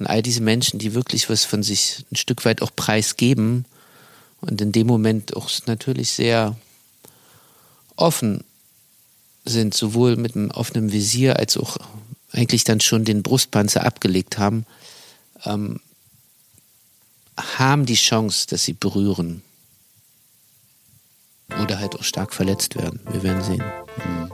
Und all diese Menschen, die wirklich was von sich ein Stück weit auch preisgeben und in dem Moment auch natürlich sehr offen sind, sowohl mit einem offenen Visier als auch eigentlich dann schon den Brustpanzer abgelegt haben, ähm, haben die Chance, dass sie berühren oder halt auch stark verletzt werden. Wir werden sehen.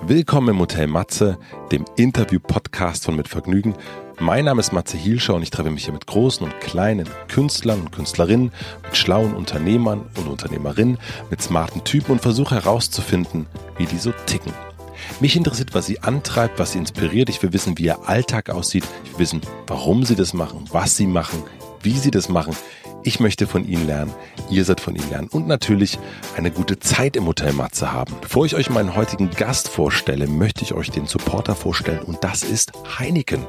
Willkommen im Hotel Matze, dem Interview-Podcast von Mit Vergnügen. Mein Name ist Matze Hielscher und ich treffe mich hier mit großen und kleinen Künstlern und Künstlerinnen, mit schlauen Unternehmern und Unternehmerinnen, mit smarten Typen und versuche herauszufinden, wie die so ticken. Mich interessiert, was sie antreibt, was sie inspiriert. Ich will wissen, wie ihr Alltag aussieht. Ich will wissen, warum sie das machen, was sie machen, wie sie das machen. Ich möchte von Ihnen lernen, ihr seid von Ihnen lernen und natürlich eine gute Zeit im Hotel Matze haben. Bevor ich euch meinen heutigen Gast vorstelle, möchte ich euch den Supporter vorstellen und das ist Heineken.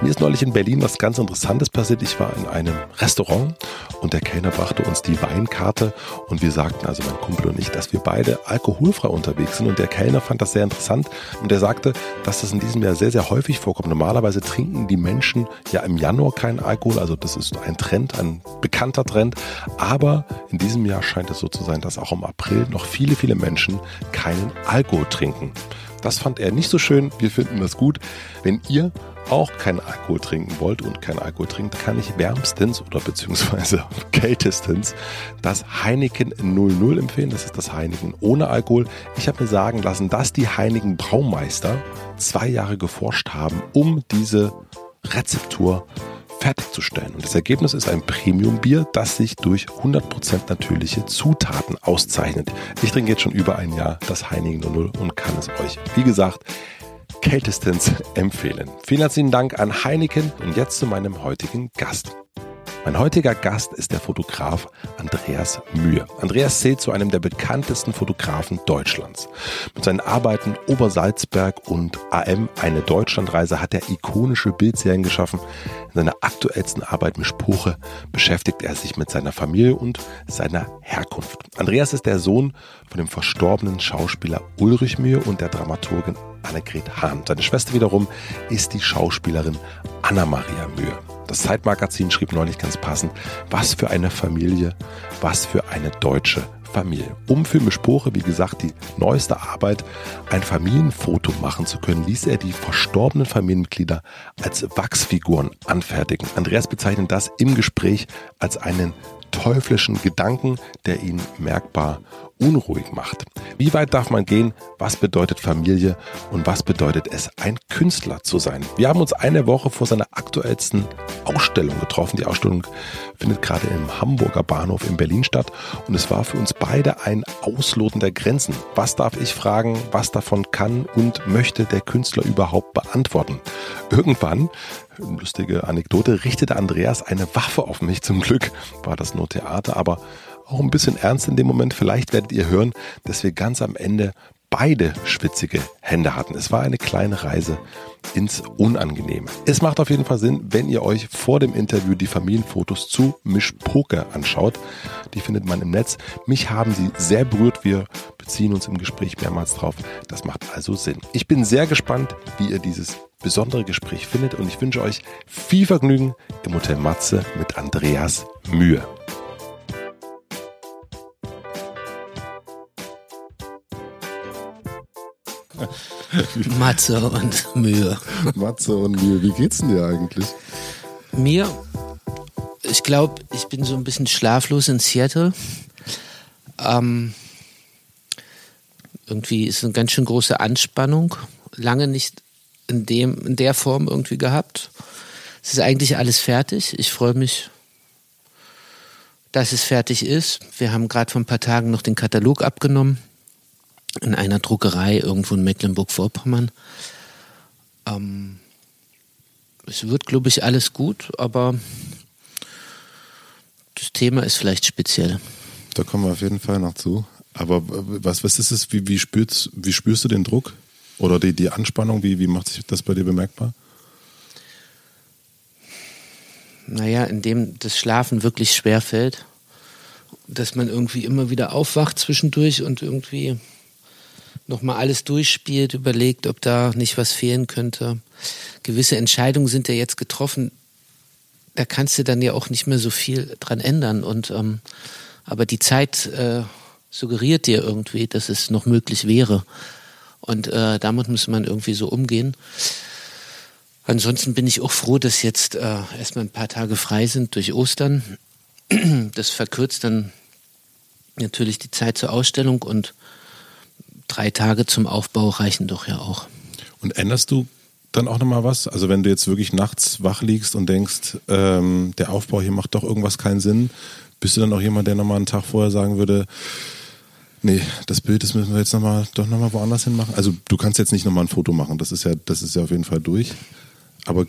Mir ist neulich in Berlin was ganz Interessantes passiert. Ich war in einem Restaurant und der Kellner brachte uns die Weinkarte und wir sagten, also mein Kumpel und ich, dass wir beide alkoholfrei unterwegs sind und der Kellner fand das sehr interessant und er sagte, dass das in diesem Jahr sehr, sehr häufig vorkommt. Normalerweise trinken die Menschen ja im Januar keinen Alkohol, also das ist ein Trend, ein bekannter Trend. Aber in diesem Jahr scheint es so zu sein, dass auch im April noch viele, viele Menschen keinen Alkohol trinken. Das fand er nicht so schön. Wir finden das gut. Wenn ihr auch keinen Alkohol trinken wollt und keinen Alkohol trinkt, kann ich wärmstens oder beziehungsweise kältestens das Heineken 00 empfehlen. Das ist das Heineken ohne Alkohol. Ich habe mir sagen lassen, dass die Heineken Braumeister zwei Jahre geforscht haben, um diese Rezeptur fertigzustellen. Und das Ergebnis ist ein Premium-Bier, das sich durch 100% natürliche Zutaten auszeichnet. Ich trinke jetzt schon über ein Jahr das Heineken 00 und kann es euch, wie gesagt, kältestens empfehlen. Vielen herzlichen Dank an Heineken und jetzt zu meinem heutigen Gast. Mein heutiger Gast ist der Fotograf Andreas Mühe. Andreas zählt zu einem der bekanntesten Fotografen Deutschlands. Mit seinen Arbeiten Obersalzberg und AM, eine Deutschlandreise, hat er ikonische Bildserien geschaffen. In seiner aktuellsten Arbeit Mischpuche beschäftigt er sich mit seiner Familie und seiner Herkunft. Andreas ist der Sohn von dem verstorbenen Schauspieler Ulrich Mühe und der Dramaturgin Annegret Hahn. Seine Schwester wiederum ist die Schauspielerin Anna-Maria Mühe. Das Zeitmagazin schrieb neulich ganz passend, was für eine Familie, was für eine deutsche Familie. Um für Mischpore, wie gesagt, die neueste Arbeit, ein Familienfoto machen zu können, ließ er die verstorbenen Familienmitglieder als Wachsfiguren anfertigen. Andreas bezeichnet das im Gespräch als einen teuflischen Gedanken, der ihn merkbar unruhig macht. Wie weit darf man gehen? Was bedeutet Familie? Und was bedeutet es, ein Künstler zu sein? Wir haben uns eine Woche vor seiner aktuellsten Ausstellung getroffen. Die Ausstellung findet gerade im Hamburger Bahnhof in Berlin statt. Und es war für uns beide ein Ausloten der Grenzen. Was darf ich fragen? Was davon kann und möchte der Künstler überhaupt beantworten? Irgendwann lustige Anekdote, richtete Andreas eine Waffe auf mich. Zum Glück war das nur Theater, aber auch ein bisschen ernst in dem Moment. Vielleicht werdet ihr hören, dass wir ganz am Ende beide schwitzige Hände hatten. Es war eine kleine Reise ins Unangenehme. Es macht auf jeden Fall Sinn, wenn ihr euch vor dem Interview die Familienfotos zu Misch Poker anschaut. Die findet man im Netz. Mich haben sie sehr berührt. Wir beziehen uns im Gespräch mehrmals drauf. Das macht also Sinn. Ich bin sehr gespannt, wie ihr dieses besondere Gespräch findet und ich wünsche euch viel Vergnügen im Hotel Matze mit Andreas Mühe. Matze und Mühe. Matze und Mühe, wie geht's denn dir eigentlich? Mir, ich glaube, ich bin so ein bisschen schlaflos in Seattle. Ähm, irgendwie ist eine ganz schön große Anspannung. Lange nicht in, dem, in der Form irgendwie gehabt. Es ist eigentlich alles fertig. Ich freue mich, dass es fertig ist. Wir haben gerade vor ein paar Tagen noch den Katalog abgenommen in einer Druckerei irgendwo in Mecklenburg-Vorpommern. Ähm, es wird, glaube ich, alles gut, aber das Thema ist vielleicht speziell. Da kommen wir auf jeden Fall noch zu. Aber was, was ist es? Wie, wie, spürst, wie spürst du den Druck? Oder die, die Anspannung? Wie, wie macht sich das bei dir bemerkbar? Naja, indem das Schlafen wirklich schwer fällt. Dass man irgendwie immer wieder aufwacht zwischendurch und irgendwie nochmal alles durchspielt, überlegt, ob da nicht was fehlen könnte. Gewisse Entscheidungen sind ja jetzt getroffen. da kannst du dann ja auch nicht mehr so viel dran ändern. Und ähm, aber die Zeit äh, suggeriert dir irgendwie, dass es noch möglich wäre. Und äh, damit muss man irgendwie so umgehen. Ansonsten bin ich auch froh, dass jetzt äh, erstmal ein paar Tage frei sind durch Ostern. Das verkürzt dann natürlich die Zeit zur Ausstellung und drei Tage zum Aufbau reichen doch ja auch. Und änderst du dann auch nochmal was? Also wenn du jetzt wirklich nachts wach liegst und denkst, ähm, der Aufbau hier macht doch irgendwas keinen Sinn, bist du dann auch jemand, der nochmal einen Tag vorher sagen würde, nee, das Bild, das müssen wir jetzt nochmal, doch nochmal woanders hin machen? Also du kannst jetzt nicht nochmal ein Foto machen, das ist ja, das ist ja auf jeden Fall durch. Aber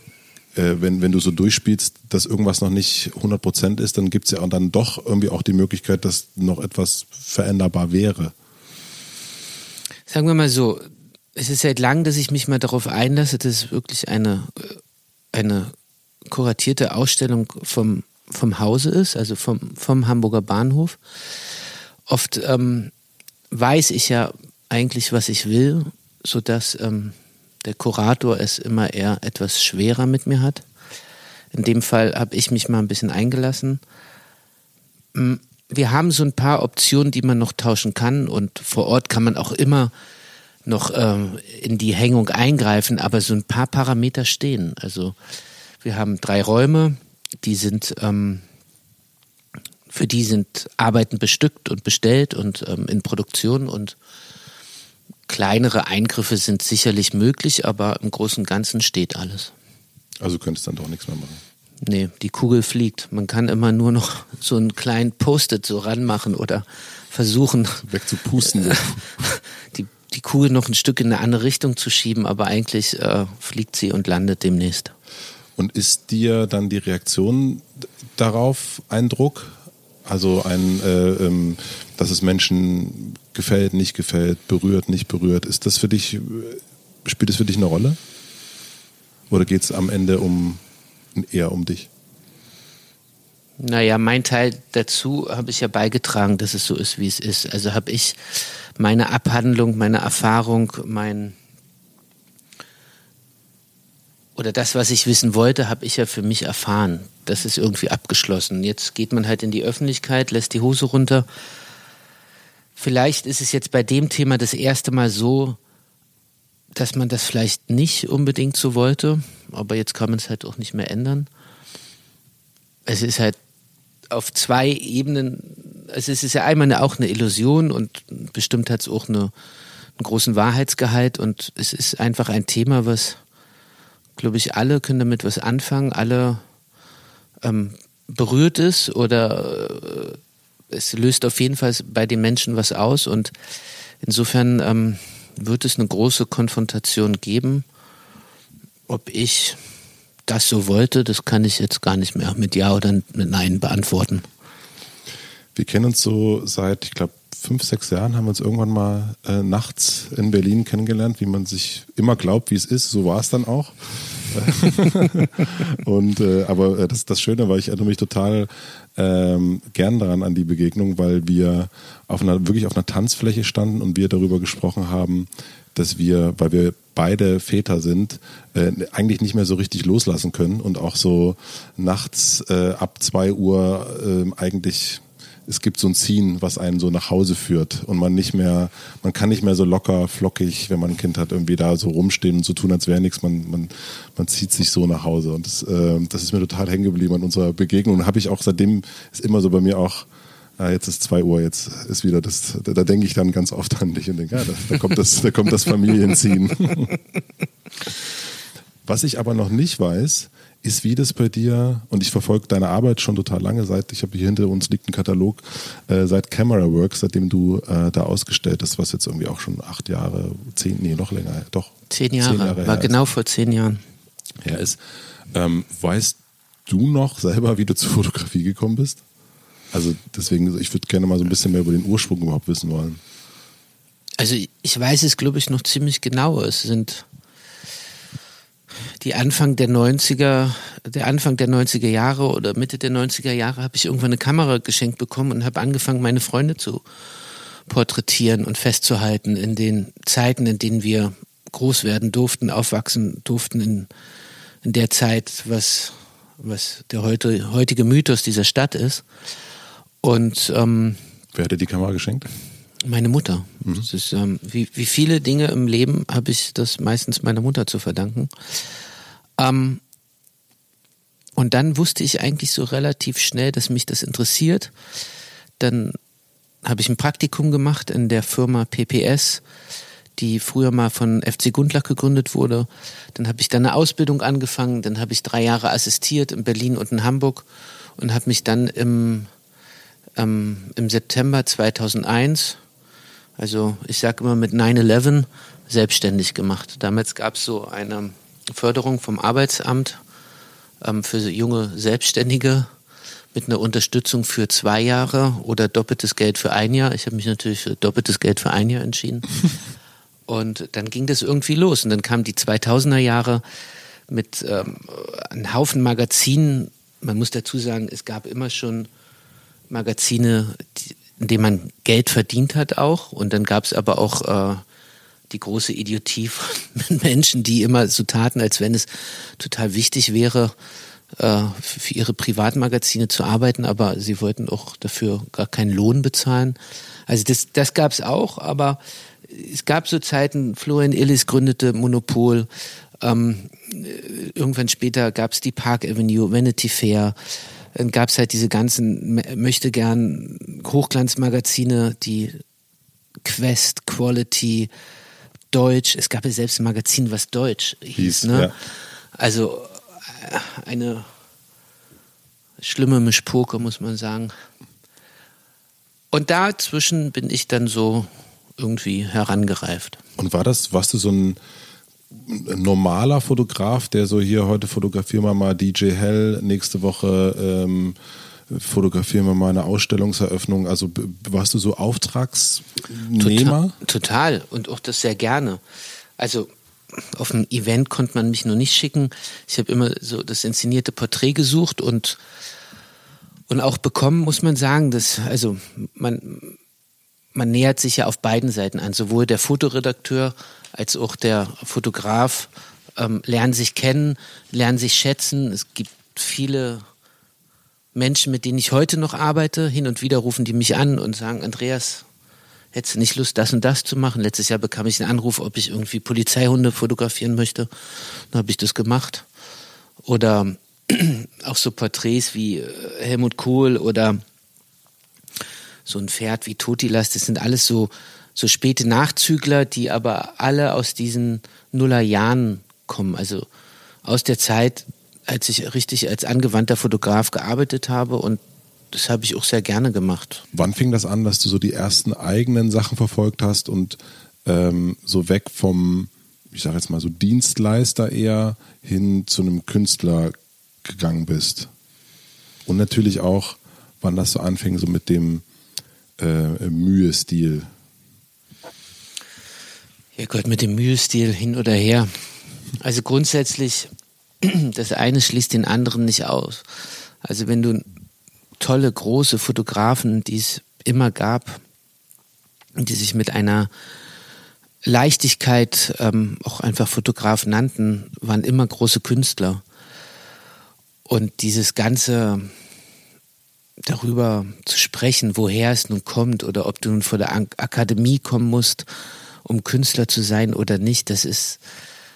äh, wenn, wenn du so durchspielst, dass irgendwas noch nicht 100% ist, dann gibt es ja dann doch irgendwie auch die Möglichkeit, dass noch etwas veränderbar wäre. Sagen wir mal so, es ist seit langem, dass ich mich mal darauf einlasse, dass es wirklich eine, eine kuratierte Ausstellung vom, vom Hause ist, also vom, vom Hamburger Bahnhof. Oft ähm, weiß ich ja eigentlich, was ich will, sodass ähm, der Kurator es immer eher etwas schwerer mit mir hat. In dem Fall habe ich mich mal ein bisschen eingelassen. Mm, wir haben so ein paar Optionen, die man noch tauschen kann und vor Ort kann man auch immer noch ähm, in die Hängung eingreifen, aber so ein paar Parameter stehen. Also wir haben drei Räume, die sind ähm, für die sind Arbeiten bestückt und bestellt und ähm, in Produktion und kleinere Eingriffe sind sicherlich möglich, aber im Großen und Ganzen steht alles. Also könntest dann doch nichts mehr machen. Nee, die Kugel fliegt. Man kann immer nur noch so einen kleinen Post-it so ranmachen oder versuchen. Wegzupusten. die, die Kugel noch ein Stück in eine andere Richtung zu schieben, aber eigentlich äh, fliegt sie und landet demnächst. Und ist dir dann die Reaktion darauf ein Druck? Also ein, äh, ähm, dass es Menschen gefällt, nicht gefällt, berührt, nicht berührt. Ist das für dich, spielt es für dich eine Rolle? Oder geht es am Ende um eher um dich? Naja, mein Teil dazu habe ich ja beigetragen, dass es so ist, wie es ist. Also habe ich meine Abhandlung, meine Erfahrung, mein oder das, was ich wissen wollte, habe ich ja für mich erfahren. Das ist irgendwie abgeschlossen. Jetzt geht man halt in die Öffentlichkeit, lässt die Hose runter. Vielleicht ist es jetzt bei dem Thema das erste Mal so, dass man das vielleicht nicht unbedingt so wollte, aber jetzt kann man es halt auch nicht mehr ändern. Es ist halt auf zwei Ebenen, also es ist ja einmal eine, auch eine Illusion und bestimmt hat es auch eine, einen großen Wahrheitsgehalt und es ist einfach ein Thema, was, glaube ich, alle können damit was anfangen, alle ähm, berührt ist oder äh, es löst auf jeden Fall bei den Menschen was aus und insofern ähm, wird es eine große Konfrontation geben. Ob ich das so wollte, das kann ich jetzt gar nicht mehr mit Ja oder mit Nein beantworten. Wir kennen uns so seit, ich glaube, fünf, sechs Jahren haben wir uns irgendwann mal äh, nachts in Berlin kennengelernt, wie man sich immer glaubt, wie es ist. So war es dann auch. und äh, aber äh, das das Schöne war, ich erinnere mich total ähm, gern daran an die Begegnung, weil wir auf einer wirklich auf einer Tanzfläche standen und wir darüber gesprochen haben, dass wir, weil wir beide Väter sind, äh, eigentlich nicht mehr so richtig loslassen können und auch so nachts äh, ab zwei Uhr äh, eigentlich es gibt so ein Ziehen, was einen so nach Hause führt und man nicht mehr, man kann nicht mehr so locker, flockig, wenn man ein Kind hat, irgendwie da so rumstehen und so tun, als wäre nichts. Man, man, man zieht sich so nach Hause und das, äh, das ist mir total hängen geblieben an unserer Begegnung. Und habe ich auch seitdem ist immer so bei mir auch ja, jetzt ist zwei Uhr, jetzt ist wieder das, da, da denke ich dann ganz oft an dich und denke, ja, da, da kommt das, da kommt das Familienziehen. Was ich aber noch nicht weiß, ist wie das bei dir, und ich verfolge deine Arbeit schon total lange, seit, ich habe hier hinter uns liegt ein Katalog, äh, seit Camera Works, seitdem du äh, da ausgestellt hast, was jetzt irgendwie auch schon acht Jahre, zehn, nee, noch länger, doch. Zehn Jahre, zehn Jahre war genau ist. vor zehn Jahren. Ja, ist. Ähm, weißt du noch selber, wie du zur Fotografie gekommen bist? Also deswegen, ich würde gerne mal so ein bisschen mehr über den Ursprung überhaupt wissen wollen. Also ich weiß es, glaube ich, noch ziemlich genau. Es sind die Anfang der 90er, der Anfang der 90er Jahre oder Mitte der 90er Jahre habe ich irgendwann eine Kamera geschenkt bekommen und habe angefangen, meine Freunde zu porträtieren und festzuhalten in den Zeiten, in denen wir groß werden durften, aufwachsen durften in, in der Zeit, was was der heute, heutige Mythos dieser Stadt ist. Und ähm, wer hat dir die Kamera geschenkt? Meine Mutter. Mhm. Das ist, ähm, wie, wie viele Dinge im Leben habe ich das meistens meiner Mutter zu verdanken. Ähm, und dann wusste ich eigentlich so relativ schnell, dass mich das interessiert. Dann habe ich ein Praktikum gemacht in der Firma PPS, die früher mal von FC Gundlach gegründet wurde. Dann habe ich da eine Ausbildung angefangen. Dann habe ich drei Jahre assistiert in Berlin und in Hamburg und habe mich dann im, ähm, im September 2001, also ich sage immer mit 9-11, selbstständig gemacht. Damals gab es so eine Förderung vom Arbeitsamt ähm, für junge Selbstständige mit einer Unterstützung für zwei Jahre oder doppeltes Geld für ein Jahr. Ich habe mich natürlich für doppeltes Geld für ein Jahr entschieden. Und dann ging das irgendwie los. Und dann kamen die 2000er Jahre mit ähm, einem Haufen Magazinen. Man muss dazu sagen, es gab immer schon Magazine, die, in denen man Geld verdient hat auch. Und dann gab es aber auch äh, die große Idiotie von Menschen, die immer so taten, als wenn es total wichtig wäre, äh, für ihre Privatmagazine zu arbeiten, aber sie wollten auch dafür gar keinen Lohn bezahlen. Also das, das gab es auch, aber es gab so Zeiten, Florian Illis gründete Monopol, ähm, irgendwann später gab es die Park Avenue, Vanity Fair, gab es halt diese ganzen möchte gern Hochglanzmagazine, die Quest, Quality, Deutsch. Es gab ja selbst ein Magazin, was Deutsch hieß. hieß ne? Ja. Also äh, eine schlimme Mischpoke, muss man sagen. Und dazwischen bin ich dann so irgendwie herangereift. Und war das, warst du so ein normaler Fotograf, der so hier heute fotografieren wir mal DJ Hell, nächste Woche ähm, fotografieren wir mal eine Ausstellungseröffnung. Also warst du so Auftragsnehmer? Total, total. und auch das sehr gerne. Also auf ein Event konnte man mich nur nicht schicken. Ich habe immer so das inszenierte Porträt gesucht und und auch bekommen muss man sagen, dass also man man nähert sich ja auf beiden Seiten an, sowohl der Fotoredakteur als auch der Fotograf ähm, lernen sich kennen, lernen sich schätzen. Es gibt viele Menschen, mit denen ich heute noch arbeite, hin und wieder rufen die mich an und sagen, Andreas, hättest du nicht Lust, das und das zu machen? Letztes Jahr bekam ich einen Anruf, ob ich irgendwie Polizeihunde fotografieren möchte. Dann habe ich das gemacht. Oder auch so Porträts wie äh, Helmut Kohl oder so ein Pferd wie Totilas, das sind alles so, so späte Nachzügler, die aber alle aus diesen Nullerjahren kommen. Also aus der Zeit, als ich richtig als angewandter Fotograf gearbeitet habe und das habe ich auch sehr gerne gemacht. Wann fing das an, dass du so die ersten eigenen Sachen verfolgt hast und ähm, so weg vom, ich sage jetzt mal so Dienstleister eher hin zu einem Künstler gegangen bist? Und natürlich auch, wann das so anfing, so mit dem äh, Mühestil. Ja Gott, mit dem Mühestil hin oder her. Also grundsätzlich das eine schließt den anderen nicht aus. Also wenn du tolle, große Fotografen, die es immer gab, die sich mit einer Leichtigkeit ähm, auch einfach Fotograf nannten, waren immer große Künstler. Und dieses ganze darüber zu sprechen, woher es nun kommt oder ob du nun vor der Akademie kommen musst, um Künstler zu sein oder nicht, das ist,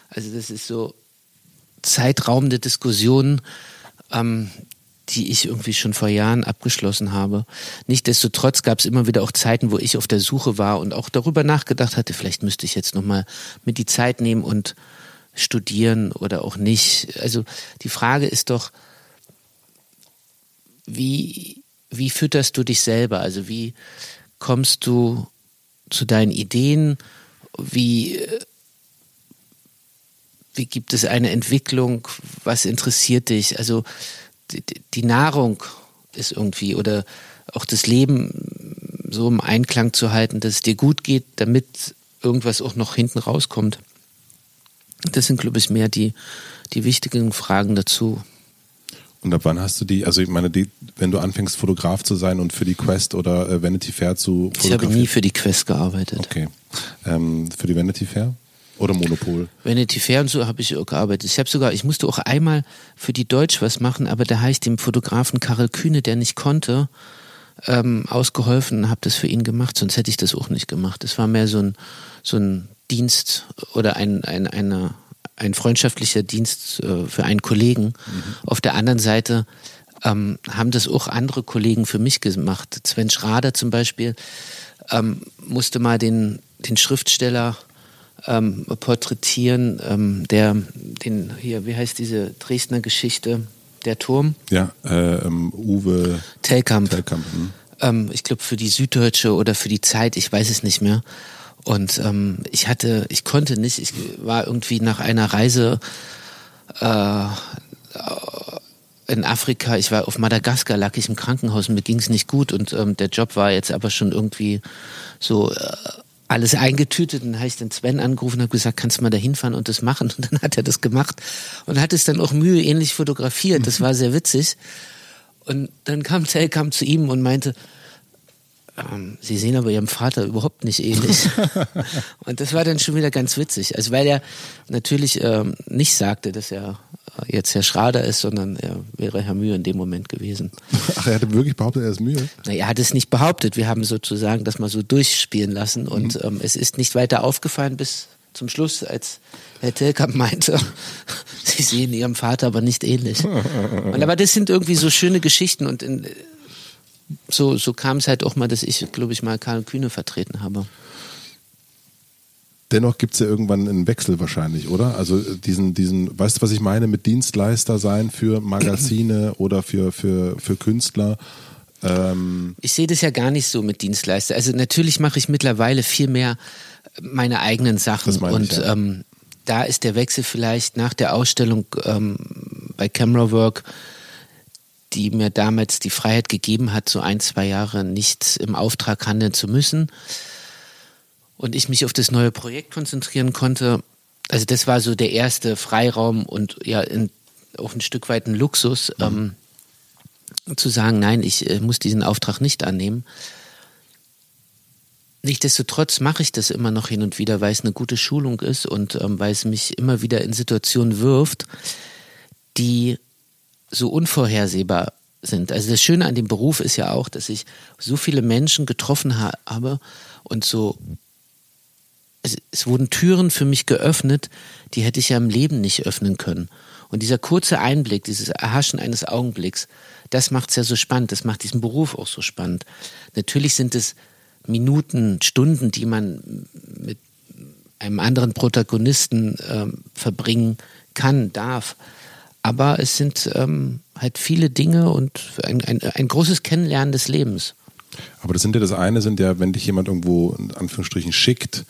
also das ist so, zeitraubende Diskussionen, ähm, die ich irgendwie schon vor Jahren abgeschlossen habe. Nichtsdestotrotz gab es immer wieder auch Zeiten, wo ich auf der Suche war und auch darüber nachgedacht hatte, vielleicht müsste ich jetzt nochmal mit die Zeit nehmen und studieren oder auch nicht. Also die Frage ist doch, wie, wie fütterst du dich selber? Also wie kommst du zu deinen Ideen? Wie wie gibt es eine Entwicklung? Was interessiert dich? Also die, die Nahrung ist irgendwie oder auch das Leben so im Einklang zu halten, dass es dir gut geht, damit irgendwas auch noch hinten rauskommt. Das sind, glaube ich, mehr die, die wichtigen Fragen dazu. Und ab wann hast du die, also ich meine, die, wenn du anfängst, Fotograf zu sein und für die Quest oder äh, Vanity Fair zu fotografieren? Ich habe nie für die Quest gearbeitet. Okay. Ähm, für die Vanity Fair? Oder Monopol. Vanity Fair und so habe ich gearbeitet. Ich habe sogar, ich musste auch einmal für die Deutsch was machen, aber da habe ich dem Fotografen Karel Kühne, der nicht konnte, ähm, ausgeholfen und habe das für ihn gemacht, sonst hätte ich das auch nicht gemacht. Es war mehr so ein, so ein Dienst oder ein, ein, eine, ein freundschaftlicher Dienst äh, für einen Kollegen. Mhm. Auf der anderen Seite ähm, haben das auch andere Kollegen für mich gemacht. Sven Schrader zum Beispiel ähm, musste mal den, den Schriftsteller ähm, porträtieren, ähm, der den hier, wie heißt diese Dresdner Geschichte, der Turm? Ja, äh, ähm, Uwe Telkamp. Telkamp hm. ich glaube für die Süddeutsche oder für die Zeit, ich weiß es nicht mehr. Und ähm, ich hatte, ich konnte nicht, ich war irgendwie nach einer Reise äh, in Afrika, ich war auf Madagaskar, lag ich im Krankenhaus und mir ging es nicht gut und ähm, der Job war jetzt aber schon irgendwie so äh, alles eingetütet. Und dann habe ich den Sven angerufen und habe gesagt, kannst du mal da hinfahren und das machen? Und dann hat er das gemacht und hat es dann auch Mühe ähnlich fotografiert. Das war sehr witzig. Und dann kam Tell kam zu ihm und meinte, ähm, Sie sehen aber Ihrem Vater überhaupt nicht ähnlich. und das war dann schon wieder ganz witzig. Also weil er natürlich ähm, nicht sagte, dass er jetzt Herr Schrader ist, sondern er wäre Herr Mühe in dem Moment gewesen. Ach, er hatte wirklich behauptet, er ist Mühe? Na, er hat es nicht behauptet. Wir haben sozusagen das mal so durchspielen lassen und mhm. ähm, es ist nicht weiter aufgefallen bis zum Schluss, als Herr Telkamp meinte, Sie sehen Ihrem Vater aber nicht ähnlich. Und, aber das sind irgendwie so schöne Geschichten und in, so, so kam es halt auch mal, dass ich, glaube ich, mal Karl Kühne vertreten habe. Dennoch gibt es ja irgendwann einen Wechsel wahrscheinlich, oder? Also diesen, diesen, weißt du, was ich meine mit Dienstleister sein für Magazine oder für, für, für Künstler? Ähm ich sehe das ja gar nicht so mit Dienstleister. Also natürlich mache ich mittlerweile viel mehr meine eigenen Sachen. und ich, ja. ähm, da ist der Wechsel vielleicht nach der Ausstellung ähm, bei Camera Work, die mir damals die Freiheit gegeben hat, so ein, zwei Jahre nicht im Auftrag handeln zu müssen und ich mich auf das neue Projekt konzentrieren konnte. Also das war so der erste Freiraum und ja in, auch ein Stück weit ein Luxus, mhm. ähm, zu sagen, nein, ich äh, muss diesen Auftrag nicht annehmen. Nichtsdestotrotz mache ich das immer noch hin und wieder, weil es eine gute Schulung ist und ähm, weil es mich immer wieder in Situationen wirft, die so unvorhersehbar sind. Also das Schöne an dem Beruf ist ja auch, dass ich so viele Menschen getroffen habe und so es, es wurden Türen für mich geöffnet, die hätte ich ja im Leben nicht öffnen können. Und dieser kurze Einblick, dieses Erhaschen eines Augenblicks, das macht es ja so spannend, das macht diesen Beruf auch so spannend. Natürlich sind es Minuten, Stunden, die man mit einem anderen Protagonisten ähm, verbringen kann, darf. Aber es sind ähm, halt viele Dinge und ein, ein, ein großes Kennenlernen des Lebens. Aber das sind ja das eine, sind ja, wenn dich jemand irgendwo in Anführungsstrichen schickt,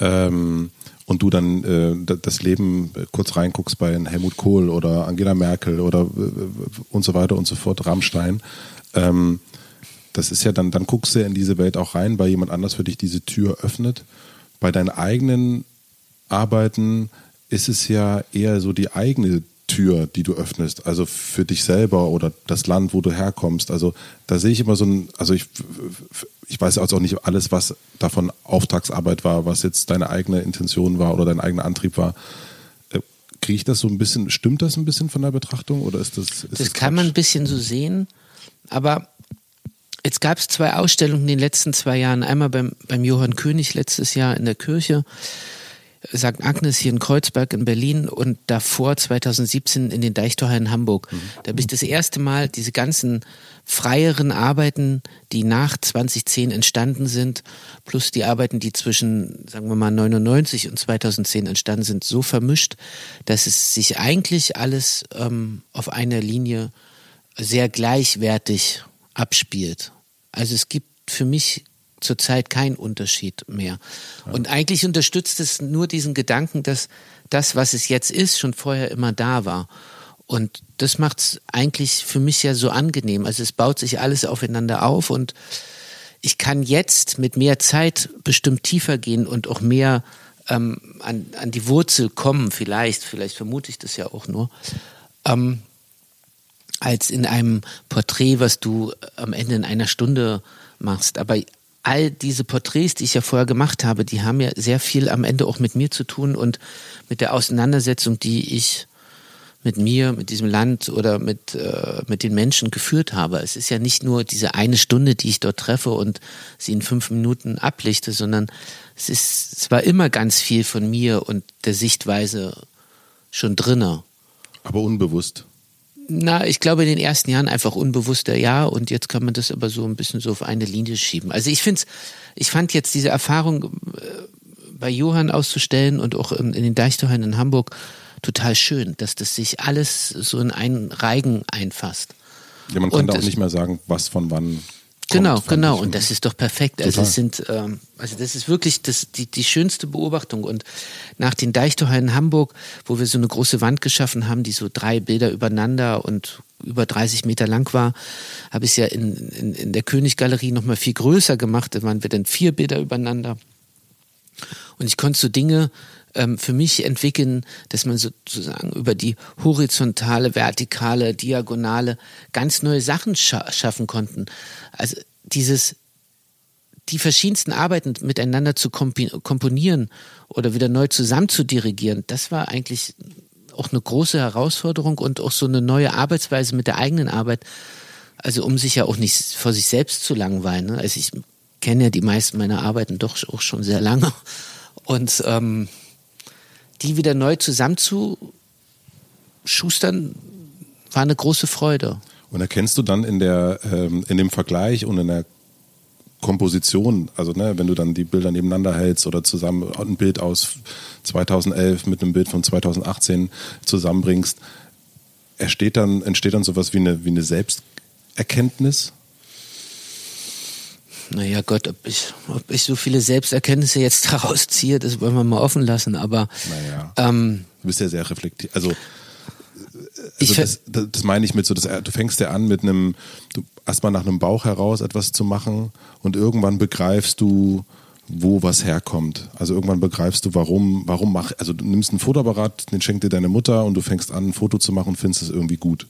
ähm, und du dann äh, das Leben kurz reinguckst bei Helmut Kohl oder Angela Merkel oder äh, und so weiter und so fort, Rammstein, ähm, das ist ja dann, dann guckst du ja in diese Welt auch rein, weil jemand anders für dich diese Tür öffnet. Bei deinen eigenen Arbeiten ist es ja eher so die eigene Tür, die du öffnest, also für dich selber oder das Land, wo du herkommst. Also da sehe ich immer so ein, also ich, ich weiß also auch nicht alles, was davon Auftragsarbeit war, was jetzt deine eigene Intention war oder dein eigener Antrieb war. Äh, kriege ich das so ein bisschen, stimmt das ein bisschen von der Betrachtung oder ist das? Ist das, das kann man ein bisschen so sehen, aber jetzt gab es zwei Ausstellungen in den letzten zwei Jahren. Einmal beim, beim Johann König letztes Jahr in der Kirche St. Agnes hier in Kreuzberg in Berlin und davor 2017 in den Deichtorhallen in Hamburg. Mhm. Da habe ich das erste Mal diese ganzen freieren Arbeiten, die nach 2010 entstanden sind, plus die Arbeiten, die zwischen, sagen wir mal, 99 und 2010 entstanden sind, so vermischt, dass es sich eigentlich alles ähm, auf einer Linie sehr gleichwertig abspielt. Also es gibt für mich zurzeit kein Unterschied mehr. Ja. Und eigentlich unterstützt es nur diesen Gedanken, dass das, was es jetzt ist, schon vorher immer da war. Und das macht es eigentlich für mich ja so angenehm. Also es baut sich alles aufeinander auf und ich kann jetzt mit mehr Zeit bestimmt tiefer gehen und auch mehr ähm, an, an die Wurzel kommen, vielleicht, vielleicht vermute ich das ja auch nur, ähm, als in einem Porträt, was du am Ende in einer Stunde machst. Aber all diese Porträts, die ich ja vorher gemacht habe, die haben ja sehr viel am Ende auch mit mir zu tun und mit der Auseinandersetzung, die ich mit mir, mit diesem Land oder mit, äh, mit den Menschen geführt habe. Es ist ja nicht nur diese eine Stunde, die ich dort treffe und sie in fünf Minuten ablichte, sondern es ist, es war immer ganz viel von mir und der Sichtweise schon drinne. Aber unbewusst. Na, ich glaube in den ersten Jahren einfach unbewusster, ja, und jetzt kann man das aber so ein bisschen so auf eine Linie schieben. Also ich finde ich fand jetzt diese Erfahrung äh, bei Johann auszustellen und auch in, den Deichtorhallen in Hamburg total schön, dass das sich alles so in einen Reigen einfasst. Ja, man kann da auch nicht mehr sagen, was von wann Genau, kommt, genau. Und das ist doch perfekt. Also Total. es sind, ähm, also das ist wirklich das, die, die schönste Beobachtung. Und nach den Deichtorhallen in Hamburg, wo wir so eine große Wand geschaffen haben, die so drei Bilder übereinander und über 30 Meter lang war, habe ich es ja in, in, in der Königgalerie nochmal viel größer gemacht. Da waren wir dann vier Bilder übereinander. Und ich konnte so Dinge ähm, für mich entwickeln, dass man sozusagen über die horizontale, vertikale, diagonale ganz neue Sachen scha schaffen konnten. Also dieses die verschiedensten Arbeiten miteinander zu komponieren oder wieder neu zusammenzudirigieren, das war eigentlich auch eine große Herausforderung und auch so eine neue Arbeitsweise mit der eigenen Arbeit. Also um sich ja auch nicht vor sich selbst zu langweilen. Ne? Also ich kenne ja die meisten meiner Arbeiten doch auch schon sehr lange. Und ähm, die wieder neu zusammenzuschustern, war eine große Freude. Und erkennst du dann in der ähm, in dem Vergleich und in der Komposition, also ne, wenn du dann die Bilder nebeneinander hältst oder zusammen ein Bild aus 2011 mit einem Bild von 2018 zusammenbringst, entsteht dann entsteht dann sowas wie eine wie eine Selbsterkenntnis? Naja, Gott, ob ich, ob ich so viele Selbsterkenntnisse jetzt daraus ziehe, das wollen wir mal offen lassen, aber. Naja. Ähm, du bist ja sehr reflektiert. Also, also Ich ver- das, das, das meine ich mit so, dass, du fängst ja an mit einem, du erstmal nach einem Bauch heraus etwas zu machen und irgendwann begreifst du, wo was herkommt. Also irgendwann begreifst du, warum, warum mach, also du nimmst einen Fotoapparat, den schenkt dir deine Mutter und du fängst an, ein Foto zu machen und findest es irgendwie gut.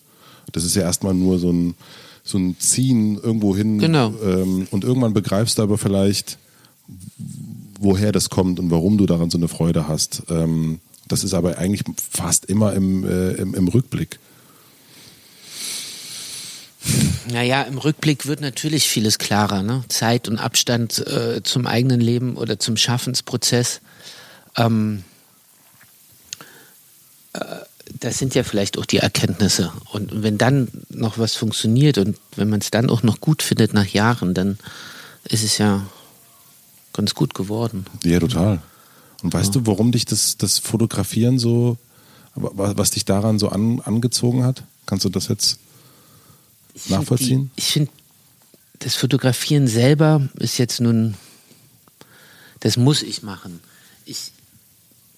Das ist ja erstmal nur so ein, so ein Ziehen irgendwo hin. Genau. Ähm, und irgendwann begreifst du aber vielleicht, woher das kommt und warum du daran so eine Freude hast. Ähm, das ist aber eigentlich fast immer im, äh, im, im Rückblick. Naja, im Rückblick wird natürlich vieles klarer. Ne? Zeit und Abstand äh, zum eigenen Leben oder zum Schaffensprozess. Ähm, äh, das sind ja vielleicht auch die Erkenntnisse. Und wenn dann noch was funktioniert und wenn man es dann auch noch gut findet nach Jahren, dann ist es ja ganz gut geworden. Ja, total. Und weißt du, warum dich das, das Fotografieren so, wa- was dich daran so an, angezogen hat? Kannst du das jetzt nachvollziehen? Ich finde, das Fotografieren selber ist jetzt nun, das muss ich machen. Ich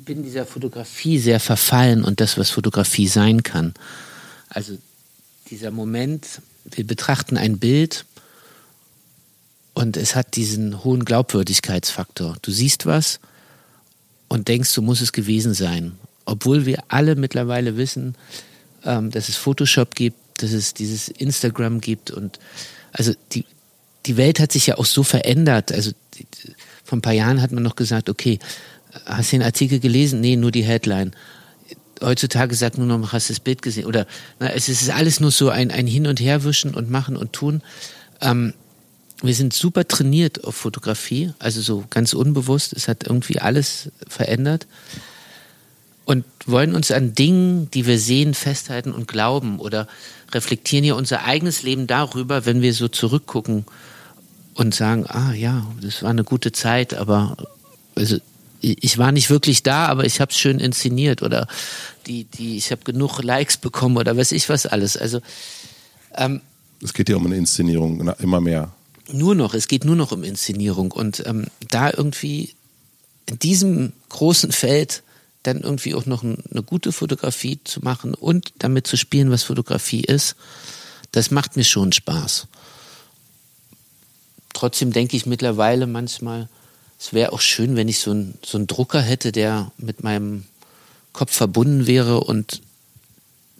bin dieser Fotografie sehr verfallen und das, was Fotografie sein kann. Also dieser Moment, wir betrachten ein Bild und es hat diesen hohen Glaubwürdigkeitsfaktor. Du siehst was und denkst, so muss es gewesen sein. Obwohl wir alle mittlerweile wissen, ähm, dass es Photoshop gibt, dass es dieses Instagram gibt und also die, die Welt hat sich ja auch so verändert. Also die, vor ein paar Jahren hat man noch gesagt, okay, hast du den Artikel gelesen? Nee, nur die Headline. Heutzutage sagt nur noch, hast du das Bild gesehen? Oder na, es ist alles nur so ein, ein Hin- und Herwischen und Machen und Tun. Ähm, wir sind super trainiert auf Fotografie, also so ganz unbewusst. Es hat irgendwie alles verändert und wollen uns an Dingen, die wir sehen, festhalten und glauben oder reflektieren hier unser eigenes Leben darüber, wenn wir so zurückgucken und sagen, ah ja, das war eine gute Zeit, aber also ich war nicht wirklich da, aber ich habe es schön inszeniert oder die, die, ich habe genug Likes bekommen oder weiß ich was alles. Also ähm, Es geht ja um eine Inszenierung, immer mehr. nur noch, es geht nur noch um Inszenierung und ähm, da irgendwie in diesem großen Feld dann irgendwie auch noch ein, eine gute Fotografie zu machen und damit zu spielen, was Fotografie ist, das macht mir schon Spaß. Trotzdem denke ich mittlerweile manchmal, es wäre auch schön, wenn ich so, ein, so einen Drucker hätte, der mit meinem Kopf verbunden wäre und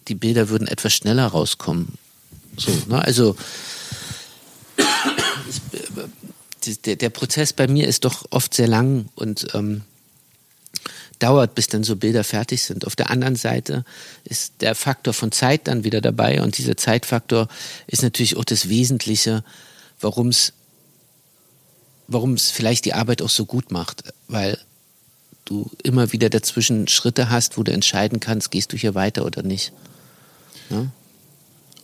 die Bilder würden etwas schneller rauskommen. So, ne? Also ich, der, der Prozess bei mir ist doch oft sehr lang und ähm, dauert, bis dann so Bilder fertig sind. Auf der anderen Seite ist der Faktor von Zeit dann wieder dabei und dieser Zeitfaktor ist natürlich auch das Wesentliche, warum es warum es vielleicht die Arbeit auch so gut macht, weil du immer wieder dazwischen Schritte hast, wo du entscheiden kannst, gehst du hier weiter oder nicht. Ja?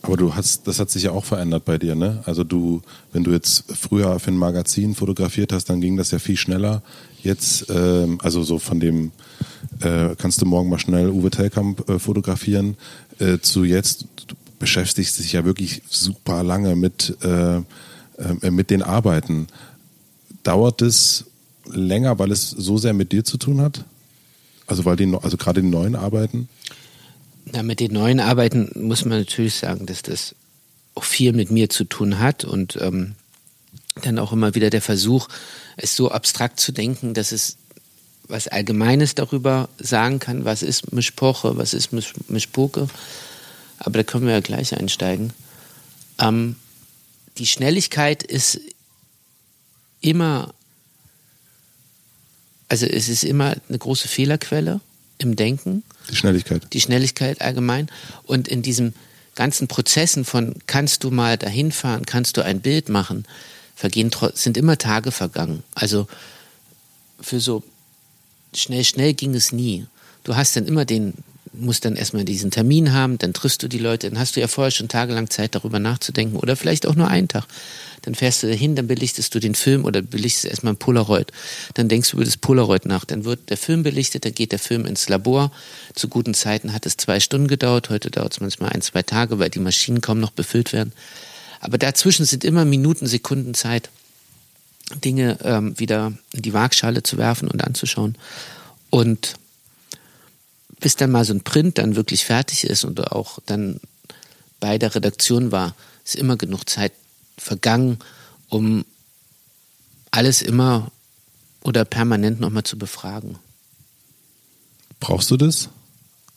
Aber du hast, das hat sich ja auch verändert bei dir, ne? Also du, wenn du jetzt früher für ein Magazin fotografiert hast, dann ging das ja viel schneller. Jetzt, ähm, also so von dem, äh, kannst du morgen mal schnell Uwe Tellkamp äh, fotografieren, äh, zu jetzt, du beschäftigst dich ja wirklich super lange mit, äh, äh, mit den Arbeiten. Dauert es länger, weil es so sehr mit dir zu tun hat? Also weil die, also gerade die neuen Arbeiten? Na, mit den neuen Arbeiten muss man natürlich sagen, dass das auch viel mit mir zu tun hat und ähm, dann auch immer wieder der Versuch, es so abstrakt zu denken, dass es was Allgemeines darüber sagen kann, was ist Mischpoche, was ist Misch Mischpoke. Aber da können wir ja gleich einsteigen. Ähm, die Schnelligkeit ist immer, also es ist immer eine große Fehlerquelle im Denken. Die Schnelligkeit. Die Schnelligkeit allgemein. Und in diesen ganzen Prozessen von kannst du mal dahin fahren, kannst du ein Bild machen, vergehen sind immer Tage vergangen. Also für so schnell, schnell ging es nie. Du hast dann immer den, musst dann erstmal diesen Termin haben, dann triffst du die Leute, dann hast du ja vorher schon tagelang Zeit, darüber nachzudenken oder vielleicht auch nur einen Tag. Dann fährst du dahin, dann belichtest du den Film oder belichtest erstmal ein Polaroid. Dann denkst du über das Polaroid nach. Dann wird der Film belichtet, dann geht der Film ins Labor. Zu guten Zeiten hat es zwei Stunden gedauert, heute dauert es manchmal ein, zwei Tage, weil die Maschinen kaum noch befüllt werden. Aber dazwischen sind immer Minuten, Sekunden Zeit, Dinge ähm, wieder in die Waagschale zu werfen und anzuschauen. Und bis dann mal so ein Print dann wirklich fertig ist und auch dann bei der Redaktion war, ist immer genug Zeit vergangen, um alles immer oder permanent nochmal zu befragen. Brauchst du das?